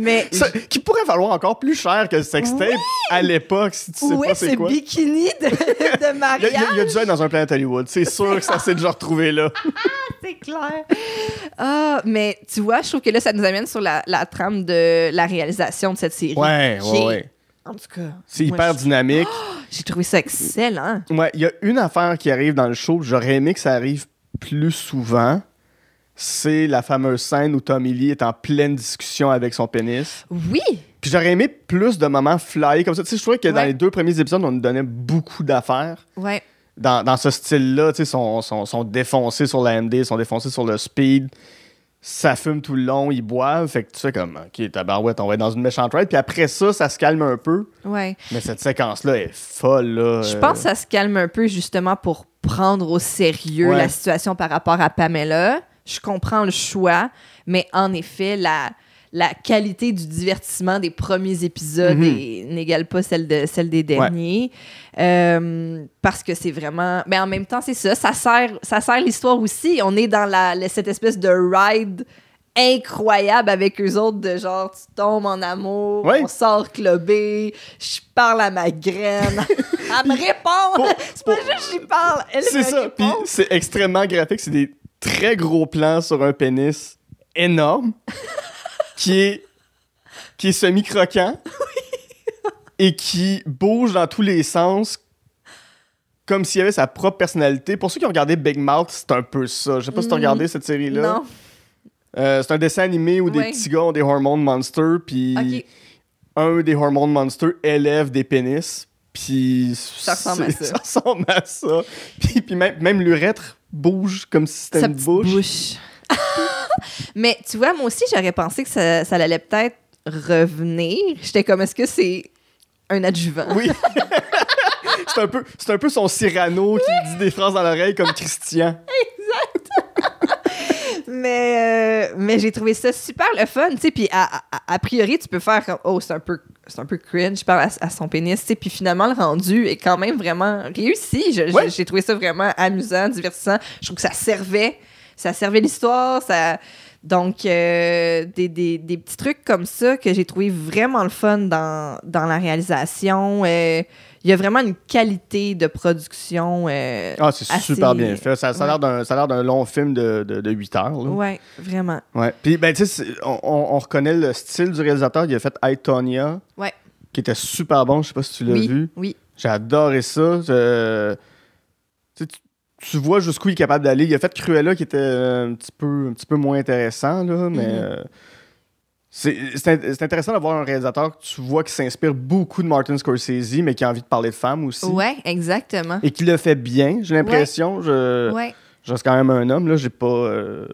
Mais Ça- qui pourrait valoir encore plus cher que le sextape à l'époque, si tu sais pas est c'est ce quoi. bikini de, de Il y, a, mariage? il y a- il y a dû être dans un Planet Hollywood. C'est sûr que ça s'est déjà retrouvé là. C'est clair. Ah, mais tu vois, je trouve que là, ça nous amène sur la, la trame de la réalisation de cette série. Ouais, ouais, ouais. En tout cas, C'est hyper je- dynamique. J'ai trouvé ça excellent. Ouais, il y a une affaire qui arrive dans le show, j'aurais aimé que ça arrive plus souvent. C'est la fameuse scène où Tommy Lee est en pleine discussion avec son pénis. Oui, Puis j'aurais aimé plus de moments flyés comme ça. Tu sais, je trouvais que dans les deux premiers épisodes, on nous donnait beaucoup d'affaires. ouais. dans, dans ce style-là, tu sais, sont, sont, sont défoncés sur la MD, sont défoncés sur le speed. Ça fume tout le long, ils boivent. Fait que tu sais comme, OK, tabarouette, on va être dans une méchante ride. Puis après ça, ça se calme un peu. Ouais. Mais cette séquence-là est folle, là. Je pense que ça se calme un peu justement pour prendre au sérieux Ouais. la situation par rapport à Pamela. Je comprends le choix, mais en effet, la, la qualité du divertissement des premiers épisodes Mhm. n'égale pas celle, de, celle des derniers. Euh, parce que c'est vraiment. Mais en même temps, c'est ça. Ça sert, ça sert l'histoire aussi. On est dans la, cette espèce de ride incroyable avec eux autres de genre tu tombes en amour, Ouais. on sort clubé, je parle à ma graine, elle me répond. C'est pas juste j'y parle, elle C'est ça. Puis c'est extrêmement graphique. C'est des très gros plans sur un pénis énorme qui est, qui est semi-croquant et qui bouge dans tous les sens comme s'il avait sa propre personnalité. Pour ceux qui ont regardé Big Mouth, c'est un peu ça. Je sais pas si tu as Mhm. regardé cette série-là. Non, Euh, c'est un dessin animé où des petits gars ont des hormones monsters, puis un des hormones monsters élève des pénis, puis Ça ressemble à ça. Ça ressemble à ça. Puis, puis même, même l'urètre bouge comme si c'était une bouche. bouche. Mais tu vois, moi aussi, j'aurais pensé que ça, ça allait peut-être revenir. J'étais comme, est-ce que c'est un adjuvant? Oui. c'est un peu, c'est un peu son Cyrano qui dit des phrases dans l'oreille comme Christian. Mais, euh, mais j'ai trouvé ça super le fun, tu sais. Puis a, a- a priori, tu peux faire comme, oh, c'est un peu, c'est un peu cringe, je parle à, à son pénis, tu. Puis finalement, le rendu est quand même vraiment réussi. Ouais. J'ai trouvé ça vraiment amusant, divertissant. Je trouve que ça servait, ça servait l'histoire, ça. Donc, euh, des, des- des petits trucs comme ça que j'ai trouvé vraiment le fun dans, dans la réalisation. Euh, Il y a vraiment une qualité de production. euh, Ah, c'est assez- super bien fait. Ça, ça a Ouais. l'air d'un- ça a l'air d'un long film de, de, de 8 heures. ouais, vraiment. Ouais. Puis, ben, tu sais, on, on- on reconnaît le style du réalisateur. Il a fait I, Tonya, Ouais. qui était super bon. Je sais pas si tu l'as Oui, vu. oui. J'ai adoré ça. Je- tu, vois jusqu'où il est capable d'aller. Il a fait Cruella qui était un petit peu, un petit peu moins intéressant, là, mais Mhm. euh, c'est c'est int- c'est intéressant d'avoir un réalisateur que tu vois qui s'inspire beaucoup de Martin Scorsese, mais qui a envie de parler de femmes aussi. Ouais, exactement. Et qui le fait bien, j'ai l'impression. Je, Ouais. je reste quand même un homme, là. J'ai pas. euh,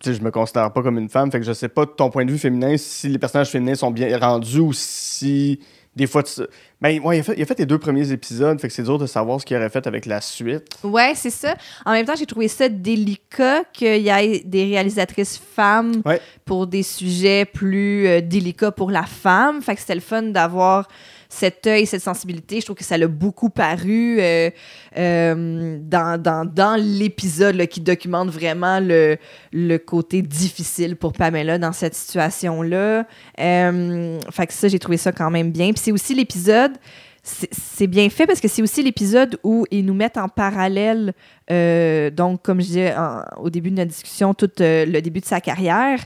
tu sais, je me considère pas comme une femme, fait que je sais pas de ton point de vue féminin si les personnages féminins sont bien rendus ou si des fois, tu... ben, ouais, il, a fait, il a fait les deux premiers épisodes, fait que c'est dur de savoir ce qu'il aurait fait avec la suite. Ouais, c'est ça. En même temps, j'ai trouvé ça délicat qu'il y ait des réalisatrices femmes Ouais. pour des sujets plus euh, délicats pour la femme. Fait que c'était le fun d'avoir cet œil, cette sensibilité. Je trouve que ça l'a beaucoup paru euh, euh, dans, dans, dans l'épisode qui documente vraiment le, le côté difficile pour Pamela dans cette situation-là. Euh, fait que ça, j'ai trouvé ça quand même bien. Puis c'est aussi l'épisode c'est bien fait parce que c'est aussi l'épisode où ils nous mettent en parallèle, euh, donc comme je disais au début de notre discussion, tout le début de sa carrière,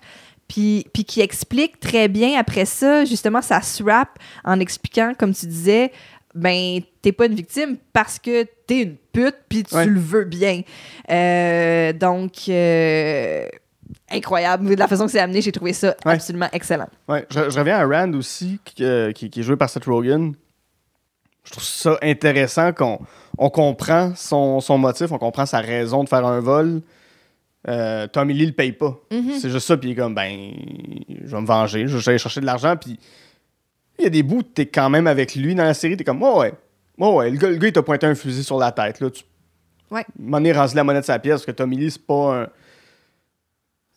puis, puis qui explique très bien après ça, justement, ça se en expliquant, comme tu disais, ben, t'es pas une victime parce que t'es une pute, puis tu Ouais. le veux bien. Euh, donc, euh, incroyable. De la façon que c'est amené, j'ai trouvé ça Ouais. absolument excellent. Ouais, je, je reviens à Rand aussi, qui, euh, qui- qui est joué par Seth Rogen. Je trouve ça intéressant qu'on on comprend son, son motif, on comprend sa raison de faire un vol. Euh, Tommy Lee le paye pas. Mhm. C'est juste ça, puis il est comme, ben, je vais me venger, je vais aller chercher de l'argent, puis il y a des bouts, t'es quand même avec lui dans la série, t'es comme, oh ouais, oh ouais, le gars, le gars, il t'a pointé un fusil sur la tête, là, tu... Ouais. M'en rendu la monnaie de sa pièce, parce que Tommy Lee, c'est pas un...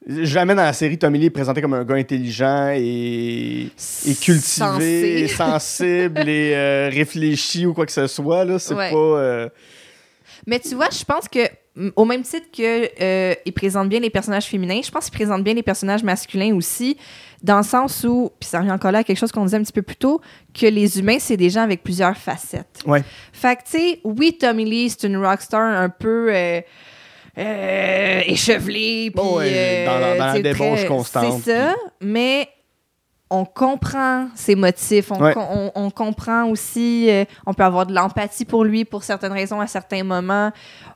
Jamais dans la série, Tommy Lee est présenté comme un gars intelligent et, et cultivé, et sensible et euh, réfléchi ou quoi que ce soit. Là, c'est Ouais. pas. euh, Mais tu vois, je pense que au même titre que euh, il présente bien les personnages féminins, je pense qu'il présente bien les personnages masculins aussi, dans le sens où, puis ça revient encore là à quelque chose qu'on disait un petit peu plus tôt, que les humains c'est des gens avec plusieurs facettes. Ouais. Fait que tu sais, oui, Tommy Lee c'est une rockstar un peu euh, euh, échevelée, puis Bon, euh, dans la- dans la sais, débauche très- constante, C'est ça, mais on comprend ses motifs, on, Ouais. com- on- on comprend aussi, euh, on peut avoir de l'empathie pour lui pour certaines raisons à certains moments,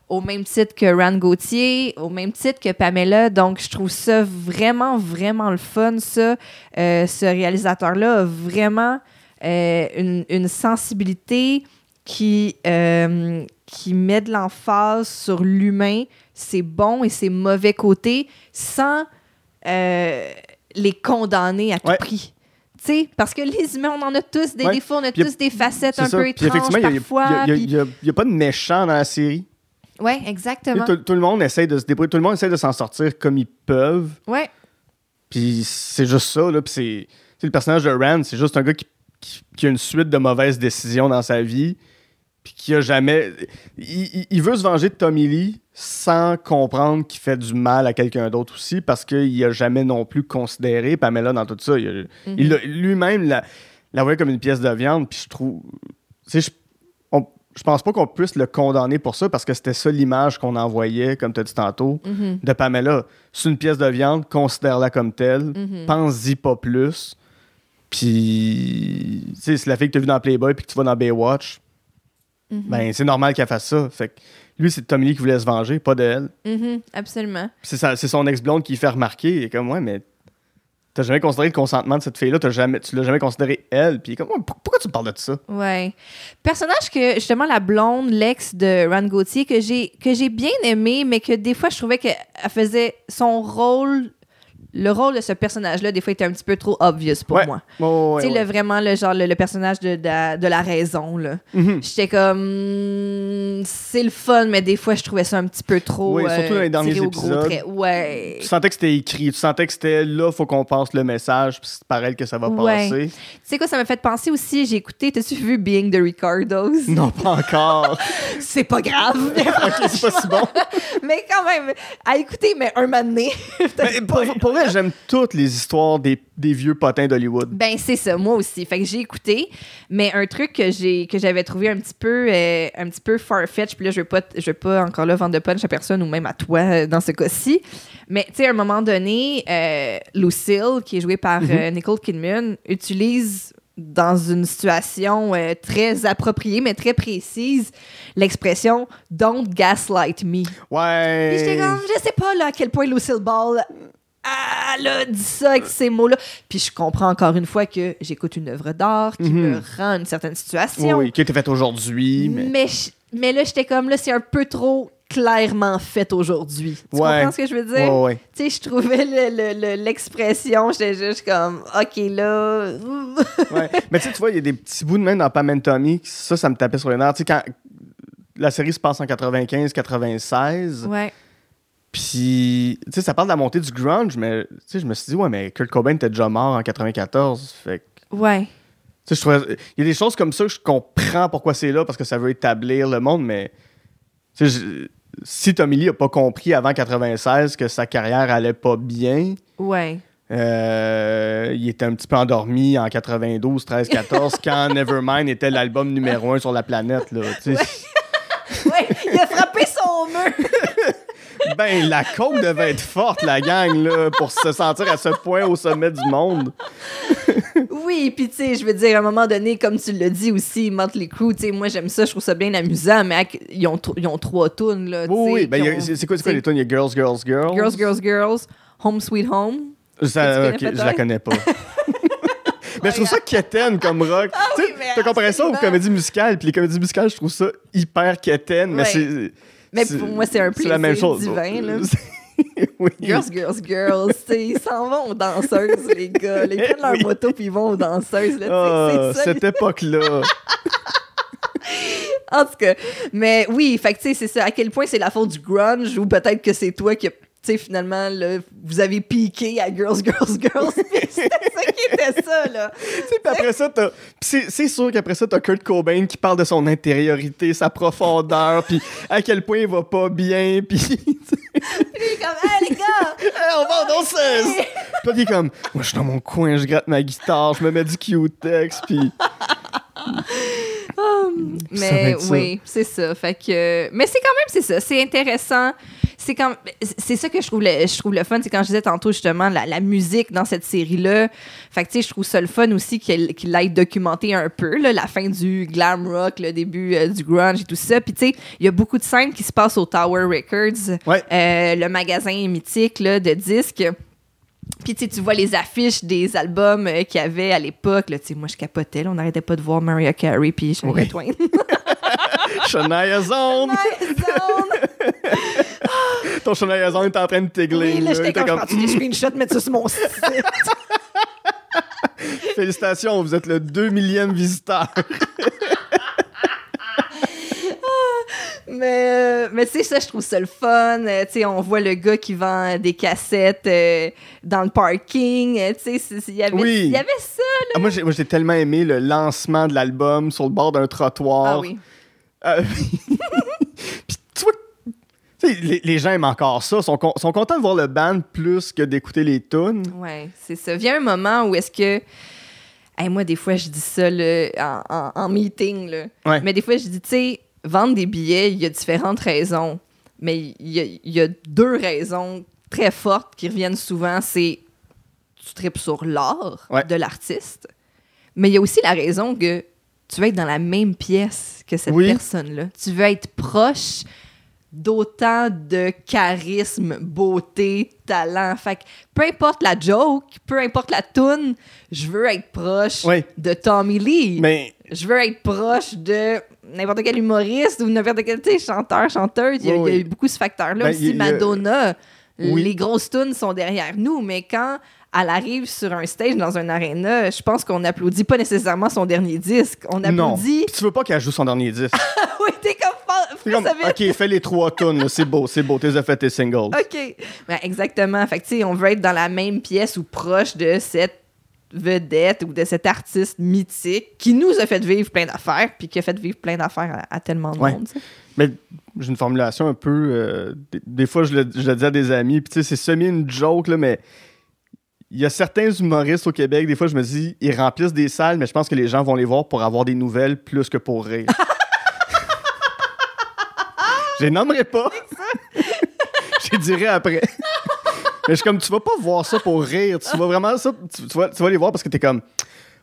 au même titre que Rand Gauthier, au même titre que Pamela. Donc, je trouve ça vraiment, vraiment le fun, ça. Euh, ce réalisateur-là a vraiment euh, une, une sensibilité qui, qui met de l'emphase sur l'humain, ses bons et ses mauvais côtés, sans euh, les condamner à tout Ouais. prix. Tu sais, parce que les humains, on en a tous des Ouais. défauts, on a tous des facettes un ça. peu étranges effectivement, parfois. il y a- puis- a, a pas de méchant dans la série. Sais, exactement. Tout, tout le monde essaie de se débrouiller, tout le monde essaie de s'en sortir comme ils peuvent. Ouais, Puis c'est juste ça, là. Puis c'est. le personnage de Rand, c'est juste un gars qui, qui, qui a une suite de mauvaises décisions dans sa vie. Puis qui a jamais. Il, il- il veut se venger de Tommy Lee sans comprendre qu'il fait du mal à quelqu'un d'autre aussi parce qu'il a jamais non plus considéré Pamela dans tout ça. Il, Mhm. il l'a- lui-même la, la voyait comme une pièce de viande. Puis je trouve. Je, on- je pense pas qu'on puisse le condamner pour ça parce que c'était ça l'image qu'on envoyait, comme tu as dit tantôt Mhm. de Pamela. C'est une pièce de viande, considère-la comme telle, Mhm. pense-y pas plus. Puis, tu sais, c'est la fille que tu as vue dans Playboy puis que tu vas dans Baywatch, Mhm. ben c'est normal qu'elle fasse ça. Fait que lui, c'est Tommy Lee qui voulait se venger, pas d'elle. Mhm, absolument. C'est son ex-blonde qui fait remarquer. Il est comme, ouais, mais t'as jamais considéré le consentement de cette fille-là, jamais, tu l'as jamais considéré elle? Puis il est comme, Ouais, pourquoi tu me parles de ça? Ouais. Personnage que, justement, la blonde, l'ex de Rand Gauthier, que j'ai, que j'ai bien aimé, mais que des fois, je trouvais qu'elle faisait son rôle. Le rôle de ce personnage-là, des fois, était un petit peu trop obvious pour Ouais. moi. Oh, ouais, tu sais, ouais. le, vraiment, le, genre, le, le personnage de, de, la- de la raison, là. Mhm. J'étais comme. hmm, C'est le fun, mais des fois, je trouvais ça un petit peu trop. Oui, surtout dans les euh, derniers épisodes. Ouais. Tu sentais que c'était écrit, tu sentais que c'était là, faut qu'on passe le message, puis c'est pareil que ça va passer. Tu sais quoi, ça m'a fait penser aussi, j'ai écouté, t'as-tu vu Being the Ricardos? Non, pas encore. C'est pas grave. ok, c'est pas si bon. mais quand même, à écouter, mais un moment donné. Mais pour, pour vrai, j'aime toutes les histoires des, des vieux potins d'Hollywood. Ben c'est ça, moi aussi. Fait que j'ai écouté, mais un truc que j'ai que j'avais trouvé un petit peu euh, un petit peu farfetch, puis là je veux pas je veux pas encore là vendre de punch à personne ou même à toi euh, dans ce cas-ci. Mais tu sais à un moment donné, euh, Lucille qui est jouée par euh, Nicole Kidman utilise dans une situation euh, très appropriée mais très précise l'expression don't gaslight me. Ouais. Puis j'étais comme, je sais pas là, à quel point Lucille Ball elle a dit ça avec ces mots-là. Puis je comprends encore une fois que j'écoute une œuvre d'art qui me rend une certaine situation. oui, qui a été faite aujourd'hui, mais. mais... je- mais là, j'étais comme, là, c'est un peu trop clairement fait aujourd'hui. Tu Ouais. comprends ce que je veux dire? Ouais, ouais. Tu sais, je trouvais le- le- le- l'expression, j'étais juste comme, OK, là. Mais tu vois, il y a des petits bouts de main dans Pam and Tommy. Ça, ça me tapait sur les nerfs. Tu sais, quand la série se passe en 95-96, ouais. Puis tu sais, ça parle de la montée du grunge, mais tu sais, je me suis dit, ouais, mais Kurt Cobain était déjà mort en 94. Fait que, Ouais. tu sais, je. Il y a des choses comme ça que je comprends pourquoi c'est là, parce que ça veut établir le monde, mais tu sais, je- si Tommy Lee a pas compris avant 96 que sa carrière allait pas bien, Ouais. Euh, il était un petit peu endormi en 92, 13, 14 quand Nevermind était l'album numéro un sur la planète. Là, tu sais. Ouais, il a frappé son mur. Ben, la coke devait être forte, la gang, là, pour se sentir à ce point au sommet du monde. Oui, puis tu sais, je veux dire, à un moment donné, comme tu l'as dit aussi, Motley Crue, tu sais, moi j'aime ça, je trouve ça bien amusant, mais ils ont, ils ont trois tunes, là. Oui, oui. Ben, ont- c'est quoi, quoi les tunes? Il y a Girls, Girls, Girls. Girls, Girls, Girls, Home Sweet Home. Ça, je la connais pas. mais je trouve ça quétaine comme rock. tu sais, Ah oui, t'as comparé ça aux comédies musicales, puis les comédies musicales, je trouve ça hyper quétaine, mais c'est. Mais pour moi, c'est un C'est la même plaisir chose. divin, là. oui. Girls, girls, girls, ils s'en vont aux danseuses, les gars. Ils prennent leur Oui. moto puis ils vont aux danseuses, là, ça. cette époque-là. En tout cas, mais oui, fait c'est ça. À quel point c'est la faute du grunge ou peut-être que c'est toi qui, finalement, là, vous avez piqué à Girls, Girls, Girls. C'était ça qui était ça, là. Puis après ça, c'est, sûr qu'après ça, t'as Kurt Cobain qui parle de son intériorité, sa profondeur, puis à quel point il va pas bien, puis. Puis il est comme, hey, les gars! Hey, on va en danseuse! Puis il est comme, moi, je suis dans mon coin, je gratte ma guitare, je me mets du Q-Tex, puis. Mais oui, c'est ça. Fait que, mais c'est quand même, c'est ça. C'est intéressant. C'est quand, c'est ça que je trouve le, je trouve le fun. C'est quand je disais tantôt justement la, la musique dans cette série-là. Fait que tu sais, je trouve ça le fun aussi qu'il qu'il l'ait documenté un peu là, la fin du glam rock, le début euh, du grunge et tout ça. Puis tu sais, il y a beaucoup de scènes qui se passent au Tower Records, Ouais. euh, le magasin mythique là, de disques. Puis tu vois les affiches des albums euh, qu'il y avait à l'époque. Moi, je capotais. là. on n'arrêtait pas de voir Mariah Carey puis Shania Oui. Twain. Shania Zone! Zone. Ton Shania Zone est en train de t'égler. Oui, là, j'étais comme, prends des screenshots, mettre ça sur mon site? Félicitations, vous êtes le 2 millième visiteur. Mais euh, mais tu sais, ça, je trouve ça le fun. Euh, tu sais, on voit le gars qui vend des cassettes euh, dans le parking. Euh, tu sais, il y avait, Oui. il y avait ça. Ah, moi, j'ai, moi, j'ai tellement aimé le lancement de l'album sur le bord d'un trottoir. Ah oui. Euh, Puis tu vois, tu sais, les, les gens aiment encore ça, sont, con- sont contents de voir le band plus que d'écouter les tunes. Ouais, c'est ça. Vient un moment où est-ce que. Hey, moi, des fois, je dis ça là, en, en- en meeting. Là. Ouais. Mais des fois, je dis, tu sais, vendre des billets, il y a différentes raisons. Mais il y a, il y a deux raisons très fortes qui reviennent souvent. C'est tu tripes sur l'art Ouais. de l'artiste. Mais il y a aussi la raison que tu veux être dans la même pièce que cette Oui. personne-là. Tu veux être proche d'autant de charisme, beauté, talent. Fait que peu importe la joke, peu importe la tune, je veux être proche Oui. de Tommy Lee. Mais Je veux être proche de n'importe quel humoriste ou n'importe quel chanteur, chanteuse. Il y a, Oui, il y a oui. beaucoup ce facteur-là Ben, aussi. a- Madonna, Oui. les grosses tunes sont derrière nous, mais quand elle arrive sur un stage dans un aréna, je pense qu'on applaudit pas nécessairement son dernier disque. On non. applaudit. Puis tu veux pas qu'elle joue son dernier disque. oui, t'es comme. comme, ok, fais les trois tunes, là, c'est beau, c'est beau, t'es fait tes singles. OK. Ben, exactement. Fait que, tu sais, on veut être dans la même pièce ou proche de cette vedette ou de cet artiste mythique qui nous a fait vivre plein d'affaires puis qui a fait vivre plein d'affaires à, à tellement de Ouais. monde. Mais j'ai une formulation un peu. euh, des, des fois, je le, je le dis à des amis, puis tu sais, c'est semi une joke, là, mais il y a certains humoristes au Québec, des fois, je me dis, ils remplissent des salles, mais je pense que les gens vont les voir pour avoir des nouvelles plus que pour rire. je les nommerai pas. je dirai après. Mais je suis comme, tu vas pas voir ça pour rire. Tu vas vraiment ça. Tu, tu vas, tu vas les voir parce que t'es comme.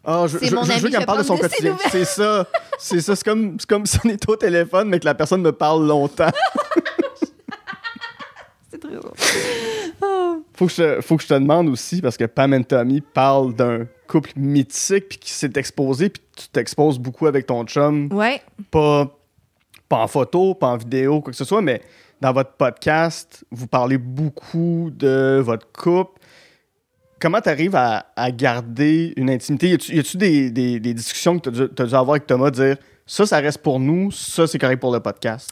Ah, je, C'est je- mon je ami, veux qu'elle je me parle de son de quotidien. C'est ça. C'est ça. C'est comme, comme si on était au téléphone, mais que la personne me parle longtemps. C'est très drôle. Faut que, je, te- faut que je te demande aussi, parce que Pam et Tommy parlent d'un couple mythique, puis qui s'est exposé, puis tu t'exposes beaucoup avec ton chum. Ouais. Pas, pas en photo, pas en vidéo, quoi que ce soit, mais dans votre podcast, vous parlez beaucoup de votre couple. Comment tu arrives à, garder une intimité? Y a-tu des, des, discussions que tu as, dû avoir avec Thomas, dire ça, ça reste pour nous, ça, c'est correct pour le podcast?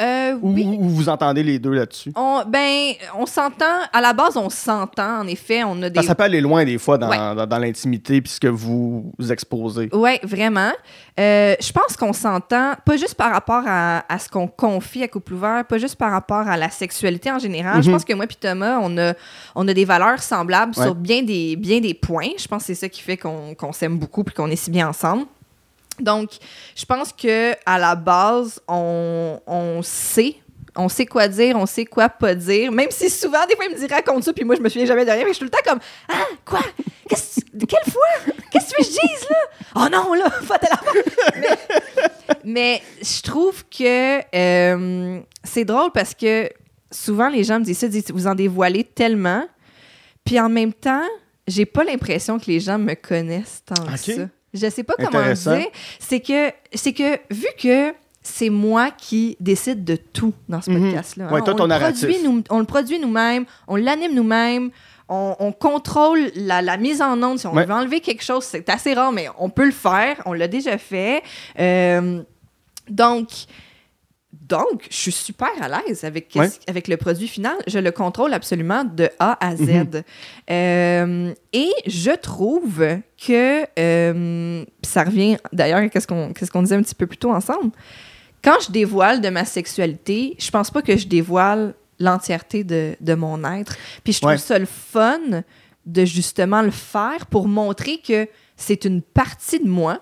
Euh, Ou, oui. ou vous entendez les deux là-dessus? On, ben, on s'entend. À la base, on s'entend. En effet, on a des. Ça peut aller loin des fois dans, Ouais. dans, dans l'intimité puis ce que vous exposez. Oui, vraiment. Euh, je pense qu'on s'entend, pas juste par rapport à, à ce qu'on confie à Couple Ouvert, pas juste par rapport à la sexualité en général. Je Mhm. pense que moi et Thomas, on a, on a des valeurs semblables Ouais. sur bien des, bien des points. Je pense que c'est ça qui fait qu'on qu'on s'aime beaucoup et qu'on est si bien ensemble. Donc, je pense que à la base, on, on sait. On sait quoi dire, on sait quoi pas dire. Même si souvent, des fois, il me dit raconte ça, puis moi, je me souviens jamais de rien. Mais je suis tout le temps comme Ah, quoi? Que- Quelle fois Qu'est-ce que tu veux que je dise, là Oh non, là, pas telle affaire. mais, mais je trouve que euh, c'est drôle parce que souvent, les gens me disent ça, disent vous en dévoilez tellement. Puis en même temps, j'ai pas l'impression que les gens me connaissent tant que ça. Je sais pas comment dire. C'est que, c'est que vu que c'est moi qui décide de tout dans ce Mhm. podcast-là. hein, Ouais, on, on le produit nous-mêmes, on l'anime nous-mêmes, on, on contrôle la, la mise en onde. Si on Ouais. veut enlever quelque chose, c'est assez rare, mais on peut le faire. On l'a déjà fait. Euh, donc, donc, je suis super à l'aise avec, Ouais. avec le produit final. Je le contrôle absolument de A à Z. Mhm. Euh, et je trouve que euh, ça revient d'ailleurs qu'est-ce qu'on qu'est-ce qu'on disait un petit peu plus tôt ensemble. Quand je dévoile de ma sexualité, je pense pas que je dévoile l'entièreté de, de mon être. Puis je trouve Ouais. ça le fun de justement le faire pour montrer que c'est une partie de moi.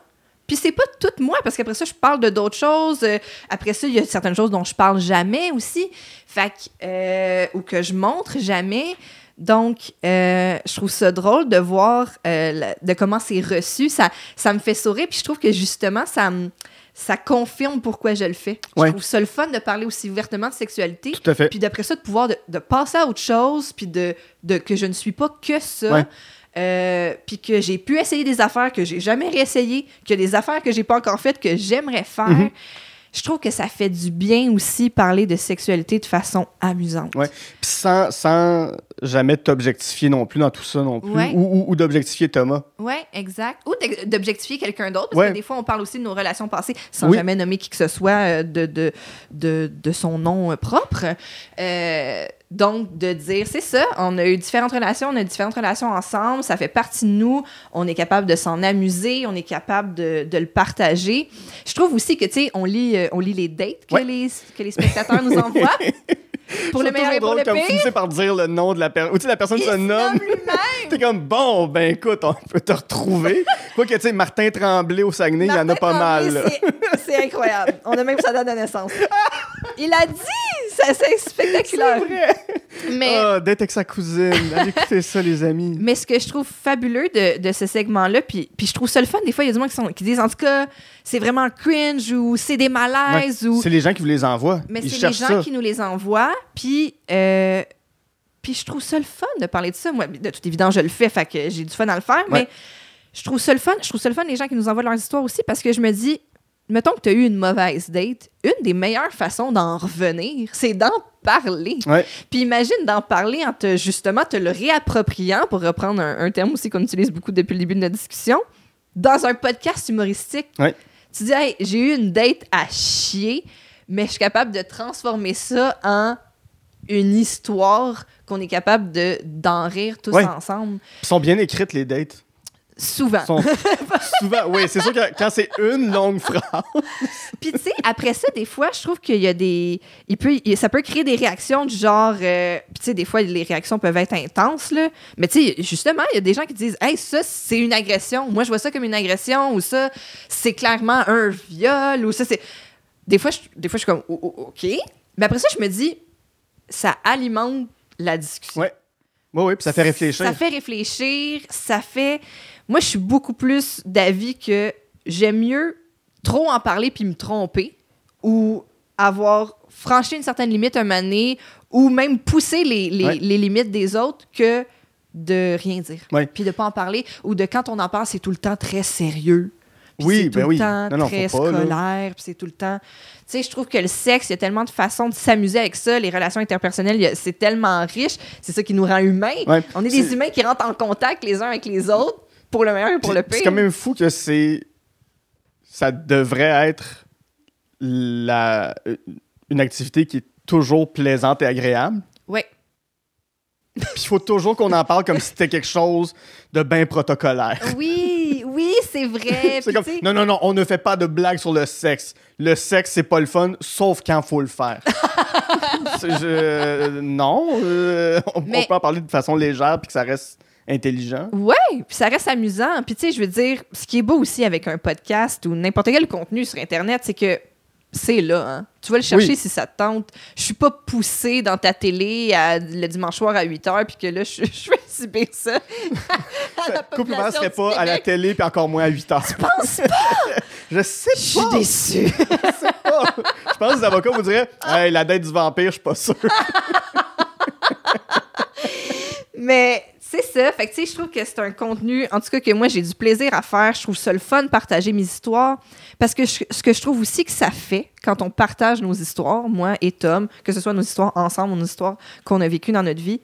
Puis c'est pas toute moi, parce qu'après ça, je parle de d'autres choses. Euh, après ça, il y a certaines choses dont je parle jamais aussi. Fait que, euh, ou que je montre jamais. Donc, euh, je trouve ça drôle de voir euh, la- de comment c'est reçu. Ça, ça me fait sourire. Puis je trouve que justement, ça me ça confirme pourquoi je le fais. Ouais. Je trouve ça le fun de parler aussi ouvertement de sexualité. Tout à fait. Puis d'après ça, de pouvoir de, de passer à autre chose, puis de, de que je ne suis pas que ça. Ouais. Euh, puis que j'ai pu essayer des affaires que j'ai jamais réessayé, que des affaires que j'ai pas encore faites que j'aimerais faire. Mhm. Je trouve que ça fait du bien aussi parler de sexualité de façon amusante. Ouais. Puis sans, sans jamais t'objectifier non plus dans tout ça non plus. Ouais. Ou, ou- ou d'objectifier Thomas. Ouais, exact. Ou d'objectifier quelqu'un d'autre, parce Ouais. que des fois, on parle aussi de nos relations passées sans Oui. jamais nommer qui que ce soit euh, de, de, de, de son nom euh, propre. Euh, donc, de dire, c'est ça, on a eu différentes relations, on a eu différentes relations ensemble, ça fait partie de nous, on est capable de s'en amuser, on est capable de, de le partager. Je trouve aussi que, tu sais, on lit, euh, on lit les dates que, Ouais. les, que les spectateurs nous envoient. Pour le meilleur et pour le drôle vous pire. finissez par dire le nom de la personne. Ou tu sais, la personne Il se nomme. T'es comme, bon, ben écoute, on peut te retrouver. Quoi que, tu sais, Martin Tremblay au Saguenay, il y en a pas Tremblay, mal. C'est incroyable. On a même sa date de naissance. Il a dit! Ça, C'est spectaculaire. C'est vrai. Mais, Ah, d'être avec sa cousine. Allez écouter ça, les amis. mais ce que je trouve fabuleux de, de ce segment-là, puis, puis je trouve ça le fun, des fois, il y a des gens qui, sont, qui disent en tout cas, c'est vraiment cringe ou c'est des malaises ou. C'est les gens qui vous les envoient. Mais Ils c'est les gens ça. qui nous les envoient, puis. euh, puis je trouve ça le fun de parler de ça. Moi, de toute évidence, je le fais, fait que j'ai du fun à le faire, Ouais. mais je trouve ça le fun. Je trouve ça le fun, les gens qui nous envoient leurs histoires aussi, parce que je me dis, mettons que tu as eu une mauvaise date, une des meilleures façons d'en revenir, c'est d'en parler. Ouais. Puis imagine d'en parler en te, justement, te le réappropriant, pour reprendre un, un terme aussi qu'on utilise beaucoup depuis le début de notre discussion, dans un podcast humoristique. Ouais. Tu dis, hey, j'ai eu une date à chier, mais je suis capable de transformer ça en une histoire qu'on est capable de d'en rire tous Ouais. ensemble. Ils sont bien écrites, les dates. Souvent. Souvent. Oui, c'est sûr que quand c'est une longue phrase. Puis tu sais, après ça, des fois, je trouve qu'il y a des... Il peut, ça peut créer des réactions du genre... euh, tu sais, des fois, les réactions peuvent être intenses, là. Mais tu sais, justement, il y a des gens qui disent « Hey, ça, c'est une agression. Moi, je vois ça comme une agression. » Ou ça, c'est clairement un viol. Ou ça, c'est... Des fois, je, des fois, je suis comme Oh, oh, OK. Mais après ça, je me dis, ça alimente la discussion. Ouais. Oui, oui, puis ça fait réfléchir. Ça fait réfléchir, ça fait. Moi, je suis beaucoup plus d'avis que j'aime mieux trop en parler puis me tromper ou avoir franchi une certaine limite un donné ou même pousser les, les- Ouais. les limites des autres que de rien dire. Ouais. Puis de pas en parler ou de quand on en parle, c'est tout le temps très sérieux. puis Oui, c'est tout ben le oui. temps Non, non, très pas, scolaire, puis c'est tout le temps... Tu sais, je trouve que le sexe, il y a tellement de façons de s'amuser avec ça, les relations interpersonnelles, a- c'est tellement riche, c'est ça qui nous rend humains. Ouais. On est des humains qui rentrent en contact les uns avec les autres, pour le meilleur et pour Puis le C'est pire. quand même fou que c'est. Ça devrait être la... une activité qui est toujours plaisante et agréable. Ouais. Puis il faut toujours qu'on en parle comme si c'était quelque chose de bien protocolaire. Oui, oui, c'est vrai. C'est comme, non, non, non, on ne fait pas de blagues sur le sexe. Le sexe, c'est pas le fun, sauf quand faut le faire. C'est- je- non, euh, on, on Mais- peut en parler de façon légère puis que ça reste intelligent. Ouais, puis ça reste amusant. Puis tu sais, je veux dire, ce qui est beau aussi avec un podcast ou n'importe quel contenu sur Internet, c'est que c'est là. Hein. Tu vas le chercher Oui. si ça te tente. Je suis pas poussée dans ta télé à- le dimanche soir à 8 h, puis que là, je, je vais subir ça. à la population serait pas à la télé puis encore moins à 8 heures. pense pas. Je sais Je suis pas. déçue. Je pense que les avocats vous diraient Hey, la dette du vampire, je suis pas sûr. Mais c'est ça. Fait que, tu sais, je trouve que c'est un contenu, en tout cas, que moi, j'ai du plaisir à faire. Je trouve ça le fun de partager mes histoires. Parce que je- ce que je trouve aussi que ça fait quand on partage nos histoires, moi et Tom, que ce soit nos histoires ensemble ou nos histoires qu'on a vécues dans notre vie,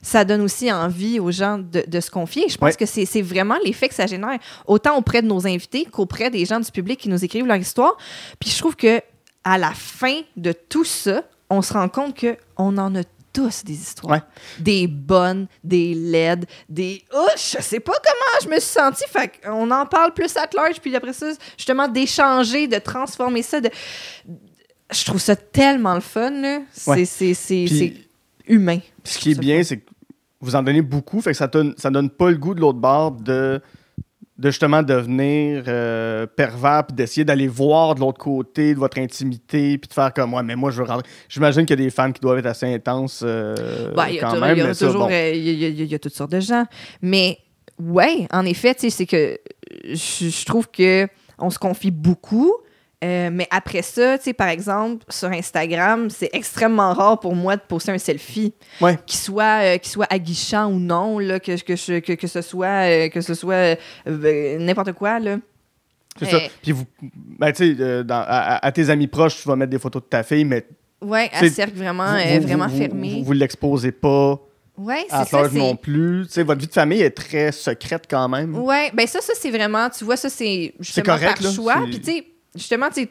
ça donne aussi envie aux gens de, de se confier. Je pense Ouais. que c'est c'est vraiment l'effet que ça génère, autant auprès de nos invités qu'auprès des gens du public qui nous écrivent leur histoire. Puis je trouve que à la fin de tout ça, on se rend compte que on en a tous des histoires. Ouais. Des bonnes, des laides, des... Oh, je sais pas comment je me suis sentie. Fait qu'on en parle plus à large, puis après ça, justement, d'échanger, de transformer ça. De... Je trouve ça tellement le fun, là. C'est Ouais. c'est- c'est- Puis- c'est humain. Ce qui est bien, c'est que vous en donnez beaucoup, fait que ça donne, ça donne pas le goût de l'autre bord de, de justement devenir euh, pervers puis d'essayer d'aller voir de l'autre côté de votre intimité puis de faire comme moi, mais moi je veux rentrer. J'imagine qu'il y a des fans qui doivent être assez intenses euh, Ouais, quand même, il y a toujours, euh, il y a- toutes sortes de gens. Mais ouais, en effet, tu sais, c'est que je, je trouve que on se confie beaucoup. Euh, mais après ça, tu sais, par exemple, sur Instagram, c'est extrêmement rare pour moi de poster un selfie, Ouais. qui soit, euh, qui soit aguichant ou non, là, que, que, je- que, que ce soit, euh, que ce soit euh, n'importe quoi. Là. C'est ça. Puis vous, ben, tu sais, à, tes amis proches, tu vas mettre des photos de ta fille, mais Ouais, à cercle vraiment, vous, vous- vraiment vous- fermé. Vous, l'exposez pas ouais, c'est ça. non plus. Tu sais, votre vie de famille est très secrète quand même. Ouais, ben ça, ça c'est vraiment, tu vois, ça c'est justement correct, par là, choix. Puis tu sais, justement, euh,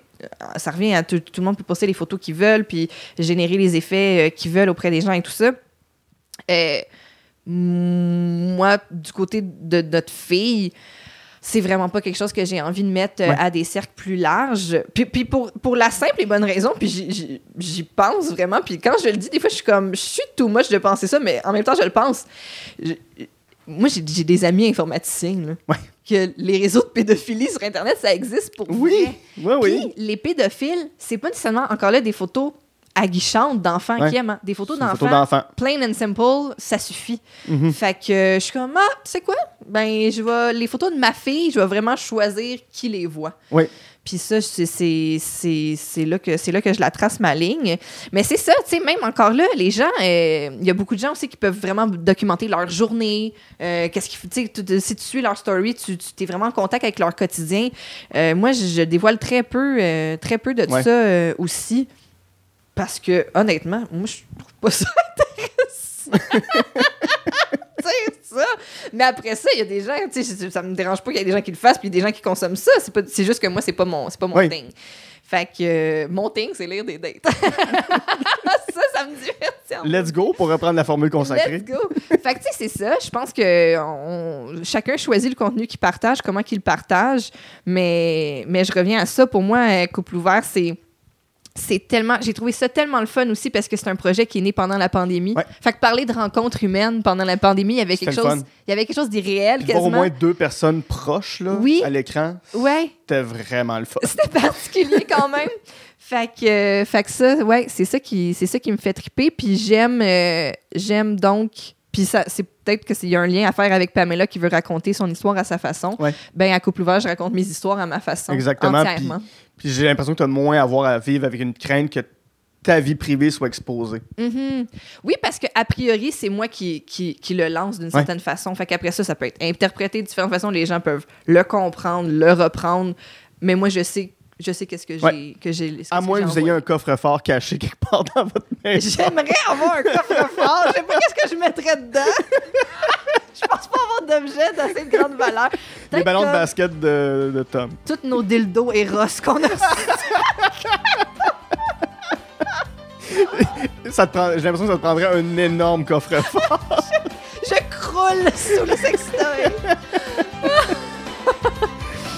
ça revient à tout, tout le monde peut poster les photos qu'ils veulent, puis générer les effets euh, qu'ils veulent auprès des gens et tout ça. Euh, moi, du côté de notre fille, c'est vraiment pas quelque chose que j'ai envie de mettre euh, Ouais. à des cercles plus larges. Puis, puis pour, pour la simple et bonne raison, puis j'y- pense vraiment. Puis quand je le dis, des fois, je suis comme, je suis too much de penser ça, mais en même temps, je le pense. Je- moi, j'ai des amis informaticiens, là, Ouais. que les réseaux de pédophilie sur Internet, ça existe pour Oui, vrai. oui, oui. Puis les pédophiles, c'est pas nécessairement encore là des photos aguichantes d'enfants Ouais. qui aiment. hein. Des photos d'enfants d'enfant. plain and simple, ça suffit. Mhm. Fait que je suis comme, ah, tu sais quoi? Ben, je vais, les photos de ma fille, je vais vraiment choisir qui les voit. Oui. Puis ça, c'est- là, que- c'est là que je la trace ma ligne. Mais c'est ça, tu sais, même encore là, les gens, euh, il y a beaucoup de gens aussi qui peuvent vraiment documenter leur journée. euh, Qu'est-ce qu'ils tu Si tu suis leur story, tu tu- es vraiment en contact avec leur quotidien. Euh, moi, je, je dévoile très peu, très peu de Ouais. ça aussi. Parce que, honnêtement, moi, je trouve pas ça intéressant. Ça. Mais après ça, il y a des gens, tu sais, ça me dérange pas qu'il y ait des gens qui le fassent, puis des gens qui consomment ça. C'est pas- c'est juste que moi, c'est pas mon, c'est pas mon Oui. thing. Fait que euh, mon thing, c'est lire des dates. ça, ça me divertit. Let's go pour reprendre la formule consacrée. Let's go. Fait que, tu sais, c'est ça. Je pense que on- chacun choisit le contenu qu'il partage, comment qu'il le partage. Mais, mais je reviens à ça. Pour moi, Couple ouvert, c'est. C'est tellement. J'ai trouvé ça tellement le fun aussi parce que c'est un projet qui est né pendant la pandémie. Ouais. Fait que parler de rencontres humaines pendant la pandémie, il y avait quelque chose. Il y avait quelque chose d'irréel voir au quasiment. moins deux personnes proches là, Oui. à l'écran, Ouais. c'était vraiment le fun. C'était particulier quand même. Fait que, euh, fait que ça, ouais, c'est ça qui, c'est ça qui me fait triper. Puis j'aime, euh, j'aime donc. Puis ça, c'est peut-être que s'il y a un lien à faire avec Pamela qui veut raconter son histoire à sa façon. Ouais. Ben à couple ouvert, je raconte mes histoires à ma façon. Exactement, Entièrement. Puis j'ai l'impression que tu as moins à avoir à vivre avec une crainte que ta vie privée soit exposée. Mhm. Oui, parce que a priori, c'est moi qui, qui, qui le lance d'une certaine façon. Fait qu'après ça, ça peut être interprété de différentes façons. Les gens peuvent le comprendre, le reprendre. Mais moi, je sais, je sais qu'est-ce que j'ai. Ouais. que j'ai À moins que vous ayez un coffre-fort caché quelque part dans votre maison. J'aimerais avoir un coffre-fort. Je sais pas qu'est-ce que je mettrais dedans. je pense pas avoir d'objets d'assez de grande valeur. Les ballons de basket de, de Tom. Tous nos dildos Eros qu'on a. Ça te prend- J'ai l'impression que ça te prendrait un énorme coffre-fort. je croule sous le sextoy.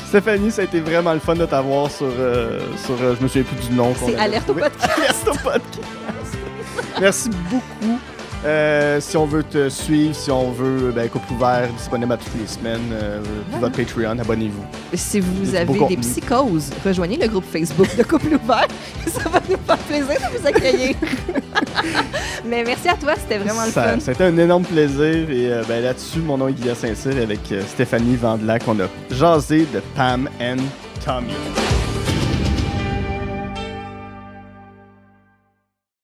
Stéphanie, ça a été vraiment le fun de t'avoir sur, euh, sur euh, je me souviens plus du nom. C'est alerte au podcast. Alerte au podcast. Merci beaucoup. Euh, si on veut te suivre, si on veut, ben, Couple ouvert, disponible à toutes les semaines, euh, votre Patreon, abonnez-vous. Si vous avez des psychoses, rejoignez le groupe Facebook de Couple Ouvert. Ça va nous faire plaisir de vous accueillir. Mais merci à toi, c'était vraiment le ça, fun. été un énorme plaisir. Et euh, ben, là-dessus, mon nom est Guillaume Saint-Cyr avec euh, Stéphanie Vandelac. On a jasé de Pam and Tommy.